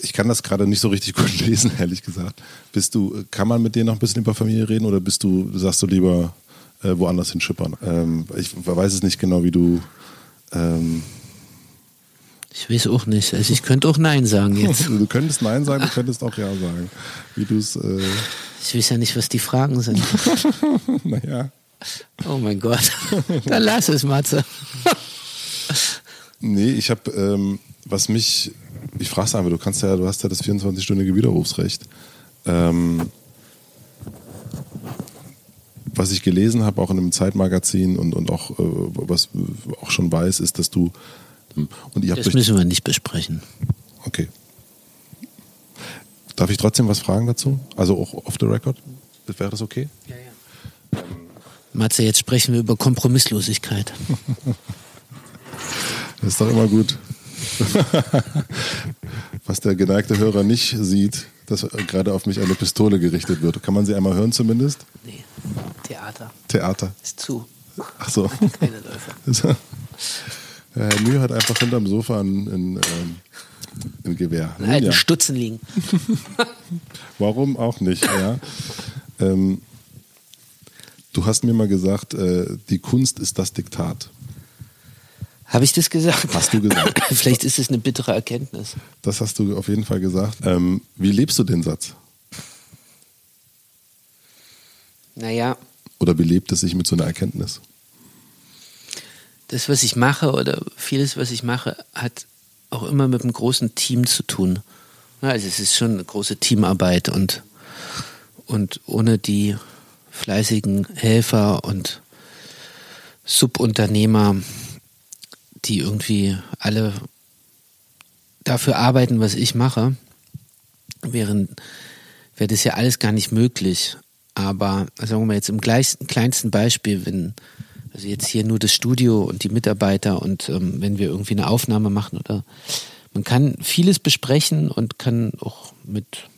ich kann das gerade nicht so richtig gut lesen, ehrlich gesagt. Bist du, kann man mit dir noch ein bisschen über Familie reden oder bist du, sagst du lieber äh, woanders hinschippern? Ähm, ich weiß es nicht genau, wie du. Ähm, Ich weiß auch nicht. Also ich könnte auch Nein sagen jetzt. du könntest Nein sagen, du könntest auch Ja sagen. Wie du es, äh, Ich weiß ja nicht, was die Fragen sind. naja. Oh mein Gott. Dann lass es, Matze. Nee, ich habe, ähm, was mich ich frage einfach, du kannst ja, du hast ja das 24-stündige Widerrufsrecht. Ähm, was ich gelesen habe, auch in einem Zeitmagazin und, und auch, äh, was auch schon weiß, ist, dass du und ihr habt Das müssen wir nicht besprechen. okay. Darf ich trotzdem was fragen dazu? Also auch off the record? Wäre das okay? Matze, jetzt sprechen wir über Kompromisslosigkeit. Das ist doch immer gut. Was der geneigte Hörer nicht sieht, dass gerade auf mich eine Pistole gerichtet wird. Kann man sie einmal hören zumindest? Nee, Theater Theater. ist zu. Ach so. Keine Läufer. Herr Mühe hat einfach hinterm Sofa ein, ein, ähm, ein Gewehr. Einen alten Ja. Stutzen liegen. Warum auch nicht? Ja. Ähm, du hast mir mal gesagt, äh, die Kunst ist das Diktat. Habe ich das gesagt? Hast du gesagt. Vielleicht ist es eine bittere Erkenntnis. Das hast du auf jeden Fall gesagt. Ähm, wie lebst du den Satz? Naja, Oder wie lebt es sich mit so einer Erkenntnis? das, was ich mache oder vieles, was ich mache, hat auch immer mit einem großen Team zu tun. Also es ist schon eine große Teamarbeit und, und ohne die fleißigen Helfer und Subunternehmer, die irgendwie alle dafür arbeiten, was ich mache, wären, wäre das ja alles gar nicht möglich. Aber sagen wir mal jetzt im kleinsten Beispiel, wenn also jetzt hier nur das Studio und die Mitarbeiter und ähm, wenn wir irgendwie eine Aufnahme machen oder man kann vieles besprechen und kann auch mit,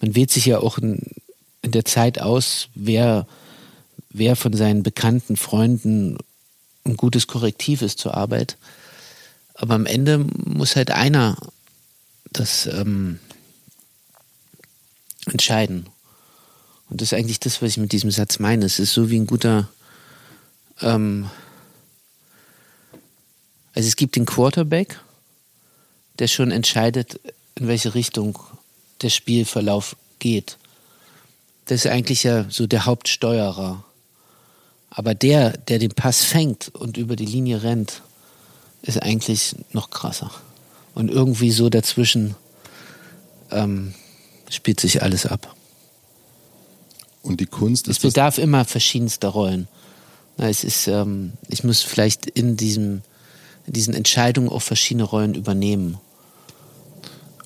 man wählt sich ja auch in, in der Zeit aus, wer, wer von seinen bekannten Freunden ein gutes Korrektiv ist zur Arbeit. Aber am Ende muss halt einer das ähm, entscheiden. Und das ist eigentlich das, was ich mit diesem Satz meine. Es ist so wie ein guter ähm, also es gibt den Quarterback, der schon entscheidet, in welche Richtung der Spielverlauf geht. Das ist eigentlich ja so der Hauptsteuerer. Aber der, der den Pass fängt und über die Linie rennt, ist eigentlich noch krasser. Und irgendwie so dazwischen ähm, spielt sich alles ab. Und die Kunst Es ist das, bedarf immer verschiedenster Rollen. Na, Es ist, ähm, ich muss vielleicht in diesem, in diesen Entscheidungen auch verschiedene Rollen übernehmen.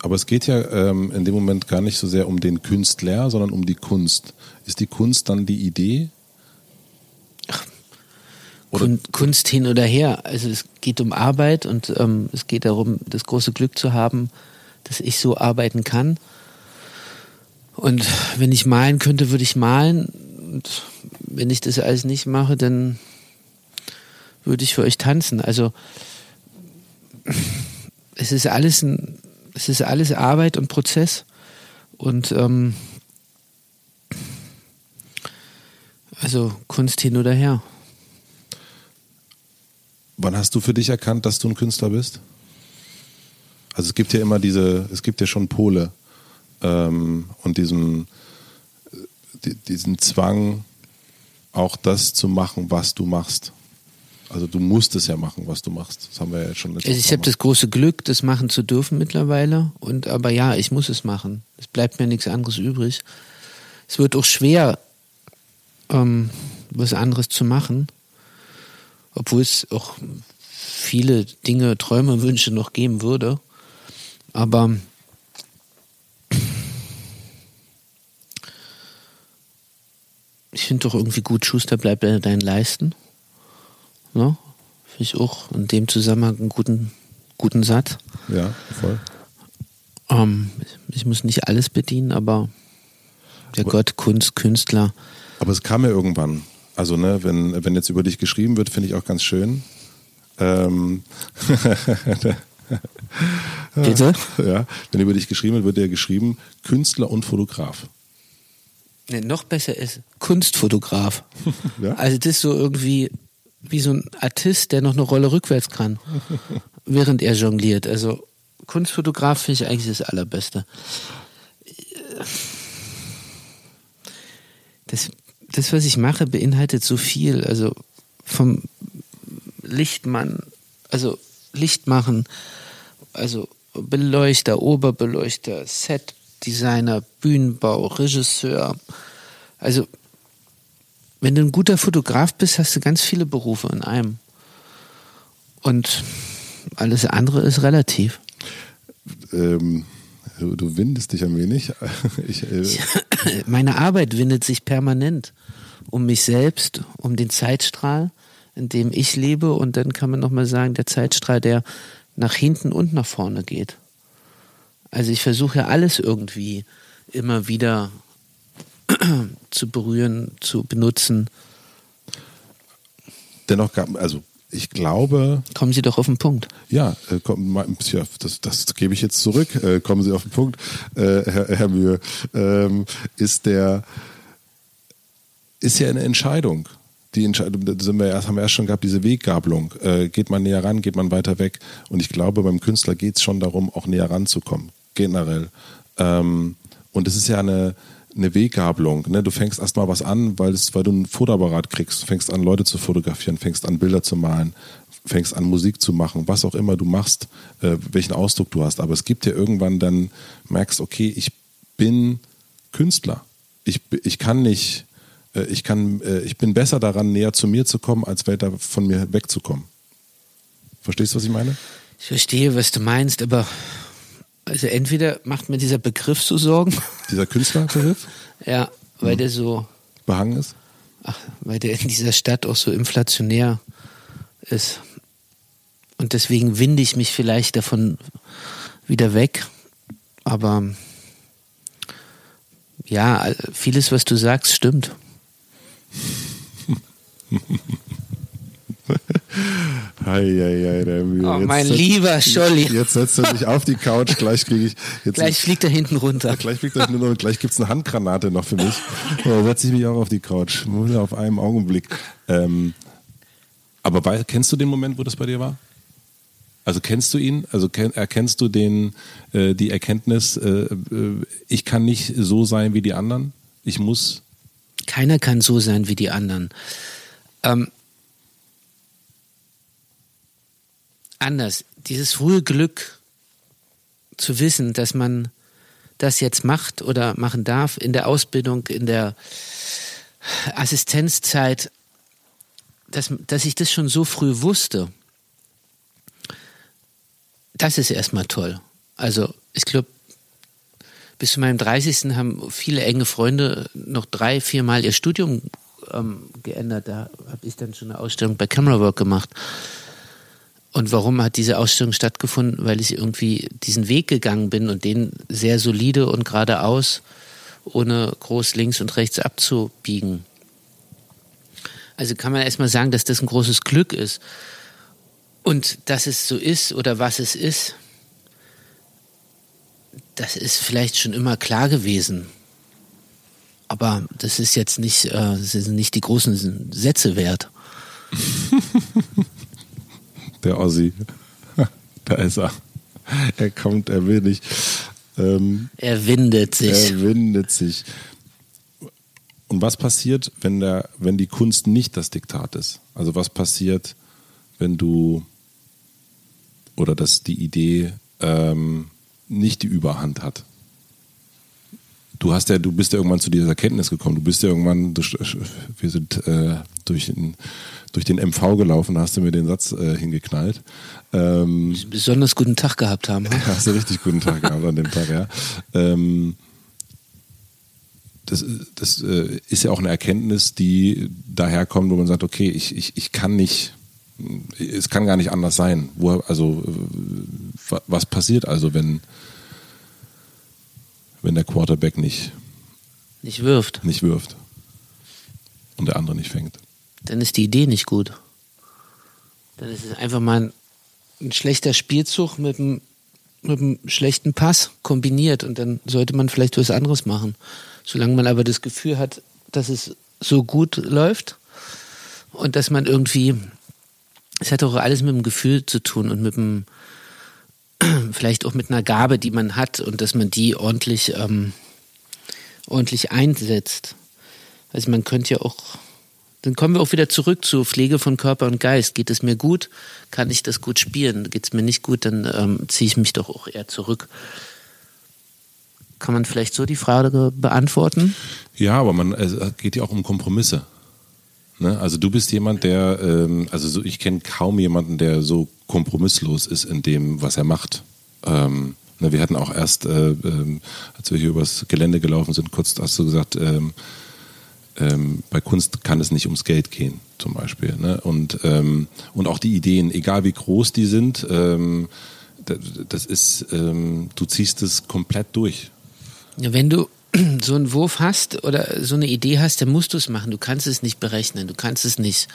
aber es geht ja ähm, in dem Moment gar nicht so sehr um den Künstler, sondern um die Kunst. Ist die Kunst dann die Idee? Oder- Kun Kunst hin oder her. Also es geht um Arbeit und ähm, es geht darum, das große Glück zu haben, dass ich so arbeiten kann. Und wenn ich malen könnte, würde ich malen. Und wenn ich das alles nicht mache, dann würde ich für euch tanzen. Also es ist alles ein, es ist alles Arbeit und Prozess. Und ähm, also Kunst hin oder her. Wann hast du für dich erkannt, dass du ein Künstler bist? Also es gibt ja immer diese, es gibt ja schon Pole ähm, und diesen, die, diesen Zwang, auch das zu machen, was du machst. Also du musst es ja machen, was du machst. Das haben wir ja jetzt schon. jetzt Also ich habe das große Glück, das machen zu dürfen mittlerweile. Und aber ja, ich muss es machen. Es bleibt mir nichts anderes übrig. Es wird auch schwer, ähm, was anderes zu machen, obwohl es auch viele Dinge, Träume, Wünsche noch geben würde. Aber ich finde doch irgendwie gut, Schuster bleibt bei deinen Leisten. Ne? Finde ich auch in dem Zusammenhang einen guten, guten Satz. Ja, voll. Ähm, ich muss nicht alles bedienen, aber der Gott, Kunst, Künstler. Aber es kam ja irgendwann. Also, ne, wenn, wenn jetzt über dich geschrieben wird, finde ich auch ganz schön. Ähm, Bitte? ja, wenn über dich geschrieben wird, wird ja geschrieben Künstler und Fotograf. Nee, noch besser ist Kunstfotograf. Ja? Also das ist so irgendwie wie so ein Artist, der noch eine Rolle rückwärts kann, während er jongliert. Also Kunstfotograf finde ich eigentlich das Allerbeste. Das, das, was ich mache, beinhaltet so viel. Also vom Lichtmann, also Licht machen, also Beleuchter, Oberbeleuchter, Setdesigner, Bühnenbau, Regisseur. Also, wenn du ein guter Fotograf bist, hast du ganz viele Berufe in einem. Und alles andere ist relativ. Ähm, du, windest dich ein wenig. Ich, äh, Meine Arbeit windet sich permanent um mich selbst, um den Zeitstrahl, in dem ich lebe. Und dann kann man nochmal sagen, der Zeitstrahl, der nach hinten und nach vorne geht. Also ich versuche ja alles irgendwie immer wieder zu berühren, zu benutzen. dennoch gab, also ich glaube, Kommen Sie doch auf den Punkt. Ja, äh, komm, ja das, das gebe ich jetzt zurück. Äh, kommen Sie auf den Punkt, äh, Herr, Herr Mühe. Ähm, ist der ist ja eine Entscheidung. Die Entscheidung, da sind wir erst, haben wir erst schon gehabt, diese Weggabelung. Äh, geht man näher ran, geht man weiter weg? Und ich glaube, beim Künstler geht es schon darum, auch näher ranzukommen, generell. Ähm, und es ist ja eine, eine Weggabelung. Ne? Du fängst erstmal was an, weil, es, weil du ein Fotoapparat kriegst, fängst an, Leute zu fotografieren, fängst an, Bilder zu malen, fängst an, Musik zu machen, was auch immer du machst, äh, welchen Ausdruck du hast. Aber es gibt ja irgendwann dann, merkst, okay, ich bin Künstler. Ich, ich kann nicht, äh, ich kann, äh, ich bin besser daran, näher zu mir zu kommen, als weiter von mir wegzukommen. Verstehst du, was ich meine? Ich verstehe, was du meinst, aber also entweder macht mir dieser Begriff so Sorgen, Dieser Künstlerbegriff ja, weil der so, behangen ist? ach, weil der in dieser Stadt auch so inflationär ist. Und deswegen winde ich mich vielleicht davon wieder weg. Aber ja, vieles, was du sagst, stimmt. Hei, hei, hei. Oh, Jetzt mein setz- lieber Scholli. Jetzt setzt er sich auf die Couch, gleich kriege ich. Jetzt Gleich fliegt er hinten runter. Gleich fliegt das nur noch, gleich gibt's eine Handgranate noch für mich. So, setze ich mich auch auf die Couch. Nur auf einen Augenblick. Ähm, aber wei- kennst du den Moment, wo das bei dir war? Also kennst du ihn? Also kenn, erkennst du den, äh, die Erkenntnis, äh, äh, ich kann nicht so sein wie die anderen? Ich muss. Keiner kann so sein wie die anderen. Ähm, anders. Dieses frühe Glück zu wissen, dass man das jetzt macht oder machen darf in der Ausbildung, in der Assistenzzeit, dass, dass ich das schon so früh wusste, das ist erstmal toll. Also ich glaube, bis zu meinem 30. haben viele enge Freunde noch drei, viermal ihr Studium ähm, geändert. Da habe ich dann schon eine Ausstellung bei Camerawork gemacht. Und warum hat diese Ausstellung stattgefunden? Weil ich irgendwie diesen Weg gegangen bin und den sehr solide und geradeaus, ohne groß links und rechts abzubiegen. Also kann man erstmal sagen, dass das ein großes Glück ist. Und dass es so ist oder was es ist, das ist vielleicht schon immer klar gewesen. Aber das ist jetzt nicht, äh, das sind nicht die großen Sätze wert. Der Ossi. da ist er. Er kommt, er will nicht. Ähm, Er windet sich. Er windet sich. Und was passiert, wenn, der, wenn die Kunst nicht das Diktat ist? Also was passiert, wenn du oder dass die Idee ähm, nicht die Überhand hat? Du hast ja, du bist ja irgendwann zu dieser Erkenntnis gekommen. Du bist ja irgendwann, wir sind äh, durch, den, durch den MV gelaufen, da hast du mir den Satz äh, hingeknallt. Ähm, Besonders guten Tag gehabt haben. hm? Hast du richtig guten Tag gehabt an dem Tag, ja. Ähm, das, das äh, ist ja auch eine Erkenntnis, die daherkommt, wo man sagt, okay, ich, ich, ich kann nicht, es kann gar nicht anders sein. Wo, also, äh, wa- was passiert also, wenn, wenn der Quarterback nicht, Nicht wirft. nicht wirft und der andere nicht fängt? Dann ist die Idee nicht gut. Dann ist es einfach mal ein, ein schlechter Spielzug mit einem, mit einem schlechten Pass kombiniert und dann sollte man vielleicht was anderes machen. Solange man aber das Gefühl hat, dass es so gut läuft und dass man irgendwie, es hat auch alles mit dem Gefühl zu tun und mit dem, vielleicht auch mit einer Gabe, die man hat und dass man die ordentlich, ähm, ordentlich einsetzt. Also man könnte ja auch Dann kommen wir auch wieder zurück zu Pflege von Körper und Geist. Geht es mir gut, kann ich das gut spielen. Geht es mir nicht gut, dann ähm, ziehe ich mich doch auch eher zurück. Kann man vielleicht so die Frage beantworten? Ja, aber man, es geht ja auch um Kompromisse. Ne? Also du bist jemand, der, ähm, also so, ich kenne kaum jemanden, der so kompromisslos ist in dem, was er macht. Ähm, ne, wir hatten auch erst, äh, ähm, als wir hier übers Gelände gelaufen sind, kurz hast du gesagt, ähm, ähm, bei Kunst kann es nicht ums Geld gehen, zum Beispiel. Ne? Und, ähm, und auch die Ideen, egal wie groß die sind, ähm, das, ist, ähm, du ziehst es komplett durch. Wenn du so einen Wurf hast oder so eine Idee hast, dann musst du es machen. Du kannst es nicht berechnen, du kannst es nicht.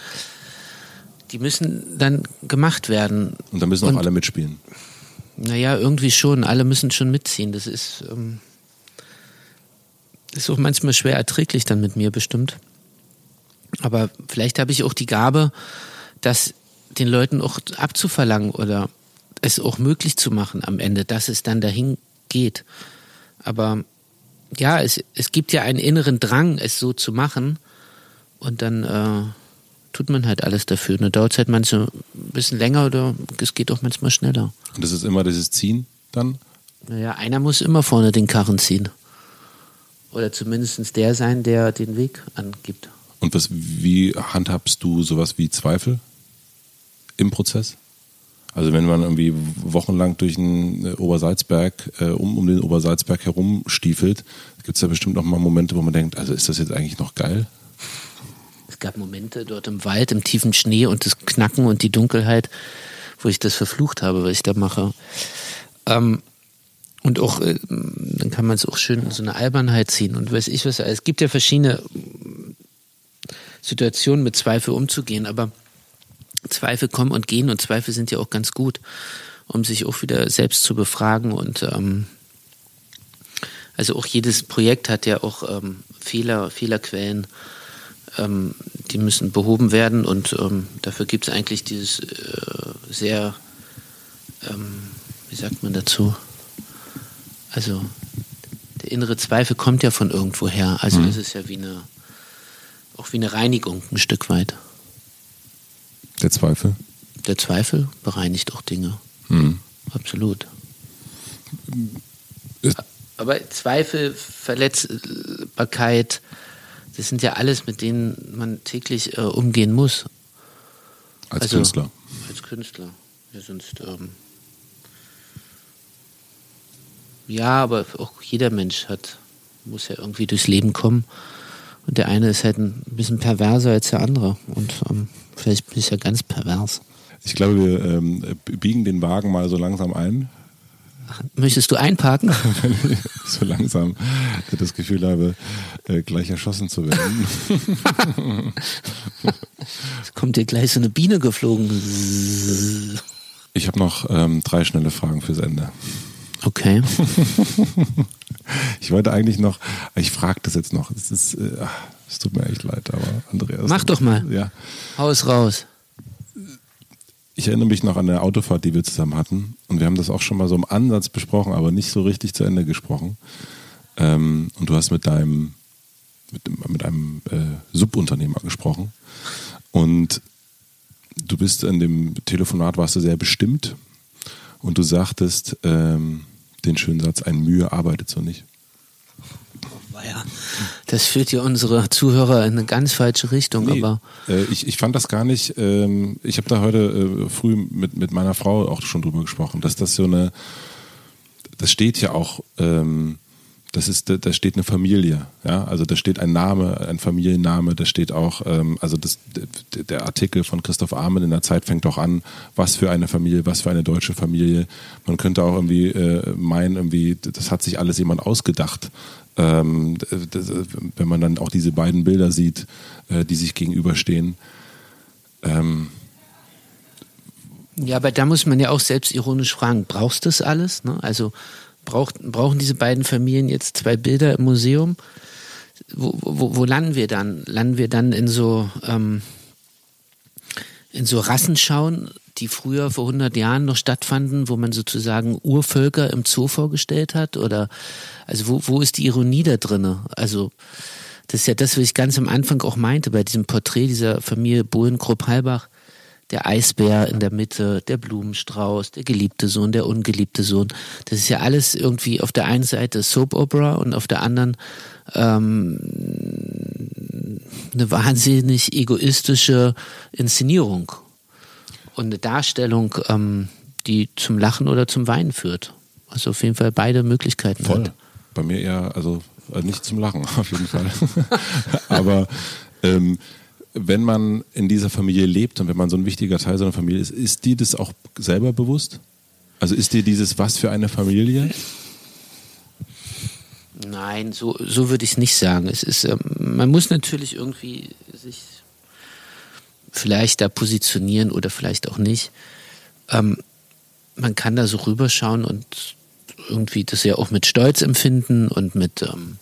Die müssen dann gemacht werden. Und da müssen auch Und- alle mitspielen. Naja, irgendwie schon. Alle müssen schon mitziehen. Das ist, ähm, ist auch manchmal schwer erträglich dann mit mir bestimmt. Aber vielleicht habe ich auch die Gabe, das den Leuten auch abzuverlangen oder es auch möglich zu machen am Ende, dass es dann dahin geht. Aber ja, es, es gibt ja einen inneren Drang, es so zu machen. Und dann äh, tut man halt alles dafür. Da dauert es halt manchmal ein bisschen länger oder es geht auch manchmal schneller. Und das ist immer dieses Ziehen dann. Naja, einer muss immer vorne den Karren ziehen. Oder zumindest der sein, der den Weg angibt. Und was, wie handhabst du sowas wie Zweifel im Prozess? Also wenn man irgendwie wochenlang durch den äh, Obersalzberg, äh, um, um den Obersalzberg herumstiefelt, gibt es da bestimmt noch mal Momente, wo man denkt, also ist das jetzt eigentlich noch geil? Es gab Momente dort im Wald, im tiefen Schnee und das Knacken und die Dunkelheit, wo ich das verflucht habe, was ich da mache. Ähm, und auch, äh, dann kann man es auch schön in so eine Albernheit ziehen und weiß ich was. Es gibt ja verschiedene Situationen, mit Zweifel umzugehen, aber Zweifel kommen und gehen und Zweifel sind ja auch ganz gut, um sich auch wieder selbst zu befragen und ähm, also auch jedes Projekt hat ja auch ähm, Fehler, Fehlerquellen, ähm, die müssen behoben werden und ähm, dafür gibt es eigentlich dieses äh, sehr, ähm, wie sagt man dazu? Also der innere Zweifel kommt ja von irgendwo her. Also das ist ja wie eine, auch wie eine Reinigung ein Stück weit. Der Zweifel? Der Zweifel bereinigt auch Dinge. Hm. Absolut. Ist- Aber Zweifel, Verletzbarkeit, das sind ja alles, mit denen man täglich äh, umgehen muss. Als Also- Künstler. Als Künstler. Ja, sonst. Ähm, ja, aber auch jeder Mensch hat, muss ja irgendwie durchs Leben kommen. Und der eine ist halt ein bisschen perverser als der andere. Und ähm, vielleicht bin ich ja ganz pervers. Ich glaube, wir ähm, biegen den Wagen mal so langsam ein, Möchtest du einparken? wenn ich so langsam das Gefühl habe, äh, gleich erschossen zu werden. Es kommt dir gleich so eine Biene geflogen. Ich habe noch ähm, drei schnelle Fragen fürs Ende. Okay. Ich wollte eigentlich noch, ich frage das jetzt noch. Es ist, äh, es tut mir echt leid, aber Andreas. Mach doch mal. Ja. Haus raus. Ich erinnere mich noch an eine Autofahrt, die wir zusammen hatten. Und wir haben das auch schon mal so im Ansatz besprochen, aber nicht so richtig zu Ende gesprochen. Ähm, und du hast mit deinem, mit, mit einem äh, Subunternehmer gesprochen. Und du bist in dem Telefonat warst du sehr bestimmt. Und du sagtest ähm, den schönen Satz, ein Mühe arbeitet so nicht. Das führt ja unsere Zuhörer in eine ganz falsche Richtung, Nee, aber äh, ich, ich fand das gar nicht, ähm, ich habe da heute äh, früh mit, mit meiner Frau auch schon drüber gesprochen, dass das so eine, das steht ja auch, ähm, das ist, da steht eine Familie, ja, also da steht ein Name, ein Familienname, da steht auch, ähm, also das, der- Artikel von Christoph Ahmen in der Zeit fängt auch an, was für eine Familie, was für eine deutsche Familie. Man könnte auch irgendwie äh, meinen, irgendwie, das hat sich alles jemand ausgedacht. Ähm, das, wenn man dann auch diese beiden Bilder sieht, äh, die sich gegenüberstehen. Ähm, ja, aber da muss man ja auch selbstironisch fragen, brauchst du das alles? Ne? Also braucht, brauchen diese beiden Familien jetzt zwei Bilder im Museum? Wo, wo, wo landen wir dann? Landen wir dann in so ähm, in so Rassenschauen, die früher vor 100 Jahren noch stattfanden, wo man sozusagen Urvölker im Zoo vorgestellt hat? Oder also wo, wo ist die Ironie da drinne? Also Das ist ja das, was ich ganz am Anfang auch meinte, bei diesem Porträt dieser Familie Bohlen-Krupp-Halbach. Der Eisbär in der Mitte, der Blumenstrauß, der geliebte Sohn, der ungeliebte Sohn. Das ist ja alles irgendwie auf der einen Seite Soap Opera und auf der anderen ähm, eine wahnsinnig egoistische Inszenierung und eine Darstellung, ähm, die zum Lachen oder zum Weinen führt. Also auf jeden Fall beide Möglichkeiten. Voll. Hat. Bei mir eher, also äh, nicht zum Lachen, auf jeden Fall. Aber ähm, wenn man in dieser Familie lebt und wenn man so ein wichtiger Teil seiner Familie ist, ist dir das auch selber bewusst? Also ist dir dieses Was für eine Familie? Nein, so, so würde ich es nicht sagen. Es ist, ähm, man muss natürlich irgendwie sich vielleicht da positionieren oder vielleicht auch nicht. Ähm, man kann da so rüberschauen und irgendwie das ja auch mit Stolz empfinden und mit ähm,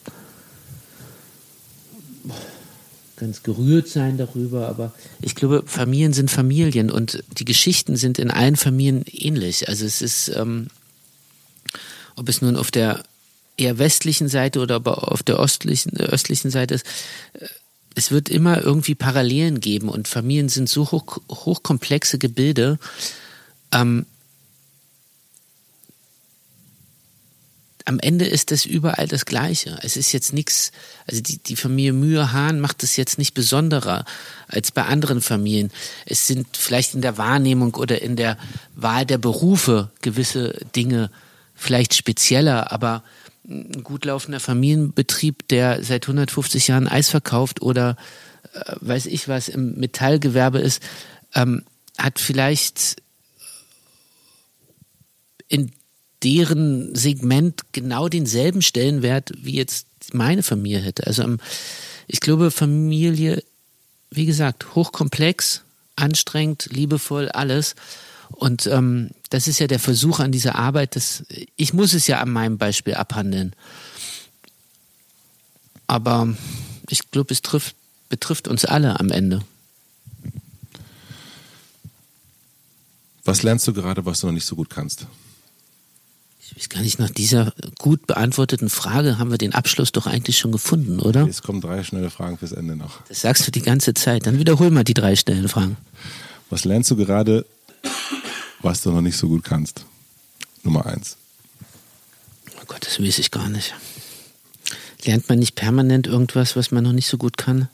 ganz gerührt sein darüber. Aber ich glaube, Familien sind Familien und die Geschichten sind in allen Familien ähnlich. Also es ist, ähm, ob es nun auf der eher westlichen Seite oder aber auf der ostlichen, äh, östlichen Seite ist, äh, es wird immer irgendwie Parallelen geben und Familien sind so hoch, hochkomplexe Gebilde. Ähm, am Ende ist das überall das Gleiche. Es ist jetzt nichts, also die, die Familie Mühe-Hahn macht es jetzt nicht besonderer als bei anderen Familien. Es sind vielleicht in der Wahrnehmung oder in der Wahl der Berufe gewisse Dinge vielleicht spezieller, aber ein gut laufender Familienbetrieb, der seit 150 Jahren Eis verkauft oder äh, weiß ich was im Metallgewerbe ist, ähm, hat vielleicht in deren Segment genau denselben Stellenwert wie jetzt meine Familie hätte. Also ähm, ich glaube, Familie, wie gesagt, hochkomplex, anstrengend, liebevoll, alles. Und ähm, das ist ja der Versuch an dieser Arbeit, dass ich muss es ja an meinem Beispiel abhandeln. Aber ich glaube, es trifft, betrifft uns alle am Ende. Was lernst du gerade, was du noch nicht so gut kannst? Ich weiß gar nicht, nach dieser gut beantworteten Frage haben wir den Abschluss doch eigentlich schon gefunden, oder? Es kommen drei schnelle Fragen fürs Ende noch. Das sagst du die ganze Zeit. Dann wiederhol mal die drei schnellen Fragen. Was lernst du gerade, was du noch nicht so gut kannst? Nummer eins. Oh Gott, das weiß ich gar nicht. Lernt man nicht permanent irgendwas, was man noch nicht so gut kann?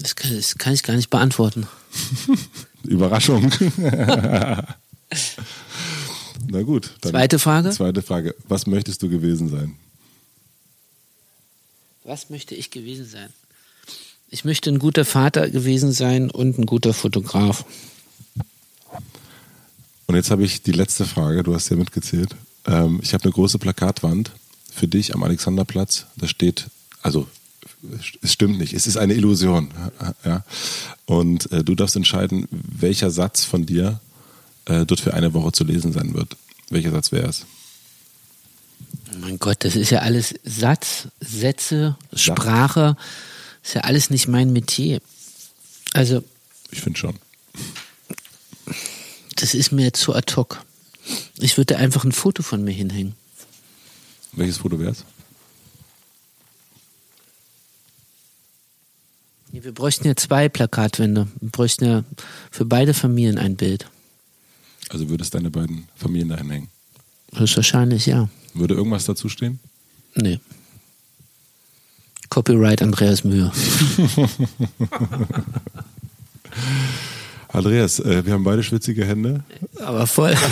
Das kann, das kann ich gar nicht beantworten. Überraschung. Na gut. Dann Zweite Frage. Zweite Frage. Was möchtest du gewesen sein? Was möchte ich gewesen sein? Ich möchte ein guter Vater gewesen sein und ein guter Fotograf. Und jetzt habe ich die letzte Frage, du hast ja mitgezählt. Ähm, ich habe eine große Plakatwand für dich am Alexanderplatz. Da steht, also es stimmt nicht, es ist eine Illusion. Ja? Und äh, du darfst entscheiden, welcher Satz von dir äh, dort für eine Woche zu lesen sein wird. Welcher Satz wäre es? Oh mein Gott, das ist ja alles Satz, Sätze, Sprache. Das ist ja alles nicht mein Metier. Also, Ich finde schon. das ist mir zu ad hoc. Ich würde einfach ein Foto von mir hinhängen. Welches Foto wäre es? Wir bräuchten ja zwei Plakatwände. Wir bräuchten ja für beide Familien ein Bild. Also würdest deine beiden Familien dahin hängen? Höchstwahrscheinlich, ja. Würde irgendwas dazu stehen? Nee. Copyright Andreas Mühe. Andreas, äh, wir haben beide schwitzige Hände. Aber voll.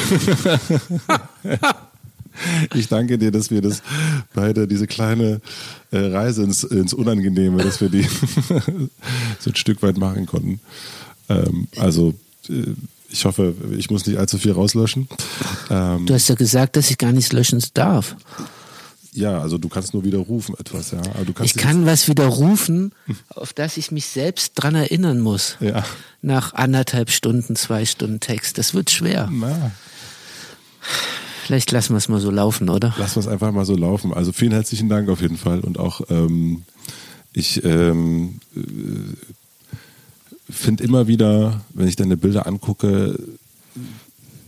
Ich danke dir, dass wir das beide, diese kleine äh, Reise ins, ins Unangenehme, dass wir die so ein Stück weit machen konnten. Ähm, also, äh, ich hoffe, ich muss nicht allzu viel rauslöschen. Ähm, Du hast ja gesagt, dass ich gar nichts löschen darf. ja, also du kannst nur widerrufen etwas, ja. Ich kann was widerrufen, auf das ich mich selbst dran erinnern muss. Ja. Nach anderthalb Stunden, zwei Stunden Text. Das wird schwer. Na, Vielleicht lassen wir es mal so laufen, oder? lassen wir es einfach mal so laufen. Also vielen herzlichen Dank auf jeden Fall. Und auch ähm, ich ähm, äh, finde immer wieder, wenn ich deine Bilder angucke,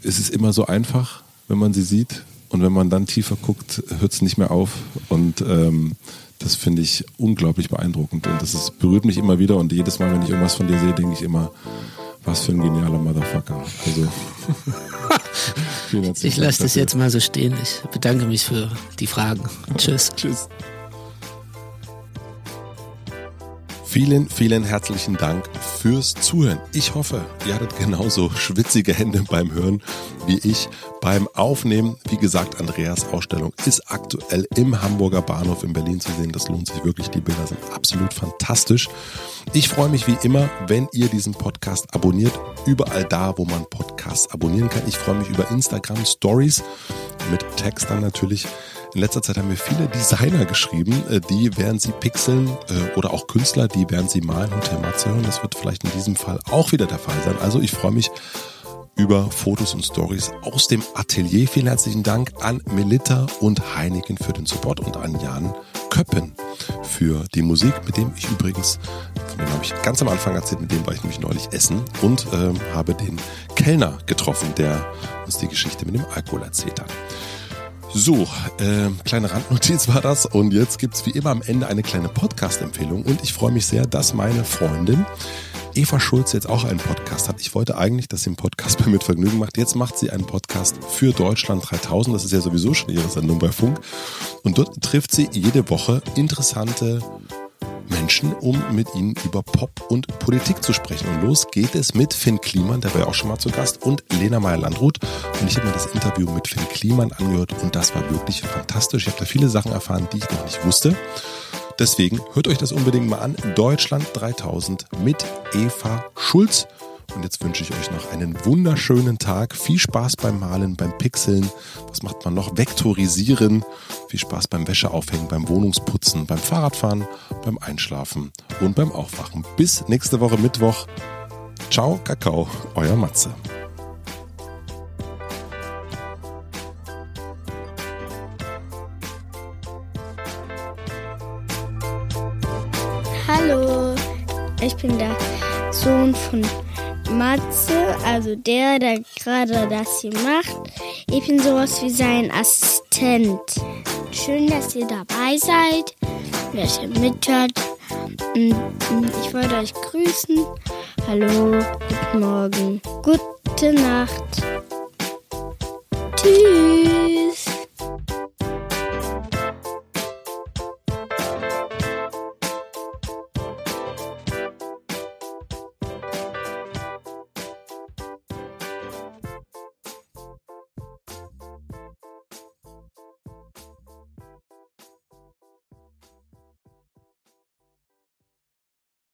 ist es immer so einfach, wenn man sie sieht. Und wenn man dann tiefer guckt, hört es nicht mehr auf. Und ähm, das finde ich unglaublich beeindruckend. Und das ist, berührt mich immer wieder. Und jedes Mal, wenn ich irgendwas von dir sehe, denke ich immer, was für ein genialer Motherfucker. Also, Ich lasse das jetzt mal so stehen. Ich bedanke mich für die Fragen. Tschüss. Tschüss. Vielen, vielen herzlichen Dank fürs Zuhören. Ich hoffe, ihr hattet genauso schwitzige Hände beim Hören wie ich beim Aufnehmen. Wie gesagt, Andreas Ausstellung ist aktuell im Hamburger Bahnhof in Berlin zu sehen. Das lohnt sich wirklich. Die Bilder sind absolut fantastisch. Ich freue mich wie immer, wenn ihr diesen Podcast abonniert. Überall da, wo man Podcasts abonnieren kann. Ich freue mich über Instagram Stories mit Text dann natürlich. In letzter Zeit haben mir viele Designer geschrieben, äh, die während sie pixeln äh, oder auch Künstler, die während sie malen Matze hören. Das wird vielleicht in diesem Fall auch wieder der Fall sein. Also ich freue mich über Fotos und Stories aus dem Atelier. Vielen herzlichen Dank an Melitta und Heineken für den Support und an Jan Köppen für die Musik, mit dem ich übrigens, von dem habe ich ganz am Anfang erzählt, mit dem war ich nämlich neulich essen und ähm, habe den Kellner getroffen, der uns die Geschichte mit dem Alkohol erzählt hat. So, äh, kleine Randnotiz war das. Und jetzt gibt's wie immer am Ende eine kleine Podcast-Empfehlung. Und ich freue mich sehr, dass meine Freundin Eva Schulz jetzt auch einen Podcast hat. Ich wollte eigentlich, dass sie einen Podcast bei Mit Vergnügen macht. Jetzt macht sie einen Podcast für Deutschland 3000. Das ist ja sowieso schon ihre Sendung bei Funk. Und dort trifft sie jede Woche interessante Menschen, um mit ihnen über Pop und Politik zu sprechen. Und los geht es mit Finn Kliman, der war ja auch schon mal zu Gast, und Lena Meyer-Landrut. Und ich habe mir das Interview mit Finn Kliman angehört und das war wirklich fantastisch. Ich habe da viele Sachen erfahren, die ich noch nicht wusste. Deswegen hört euch das unbedingt mal an. Deutschland 3000 mit Eva Schulz. Und jetzt wünsche ich euch noch einen wunderschönen Tag. Viel Spaß beim Malen, beim Pixeln. Was macht man noch? Vektorisieren. Viel Spaß beim Wäscheaufhängen, beim Wohnungsputzen, beim Fahrradfahren, beim Einschlafen und beim Aufwachen. Bis nächste Woche Mittwoch. Ciao, Kakao, euer Matze. Hallo, ich bin der Sohn von Matze, also der, der gerade das hier macht. Ich bin sowas wie sein Assistent. Schön, dass ihr dabei seid, dass ihr mithört. Und Ich wollte euch grüßen. Hallo, guten Morgen, gute Nacht. Tschüss.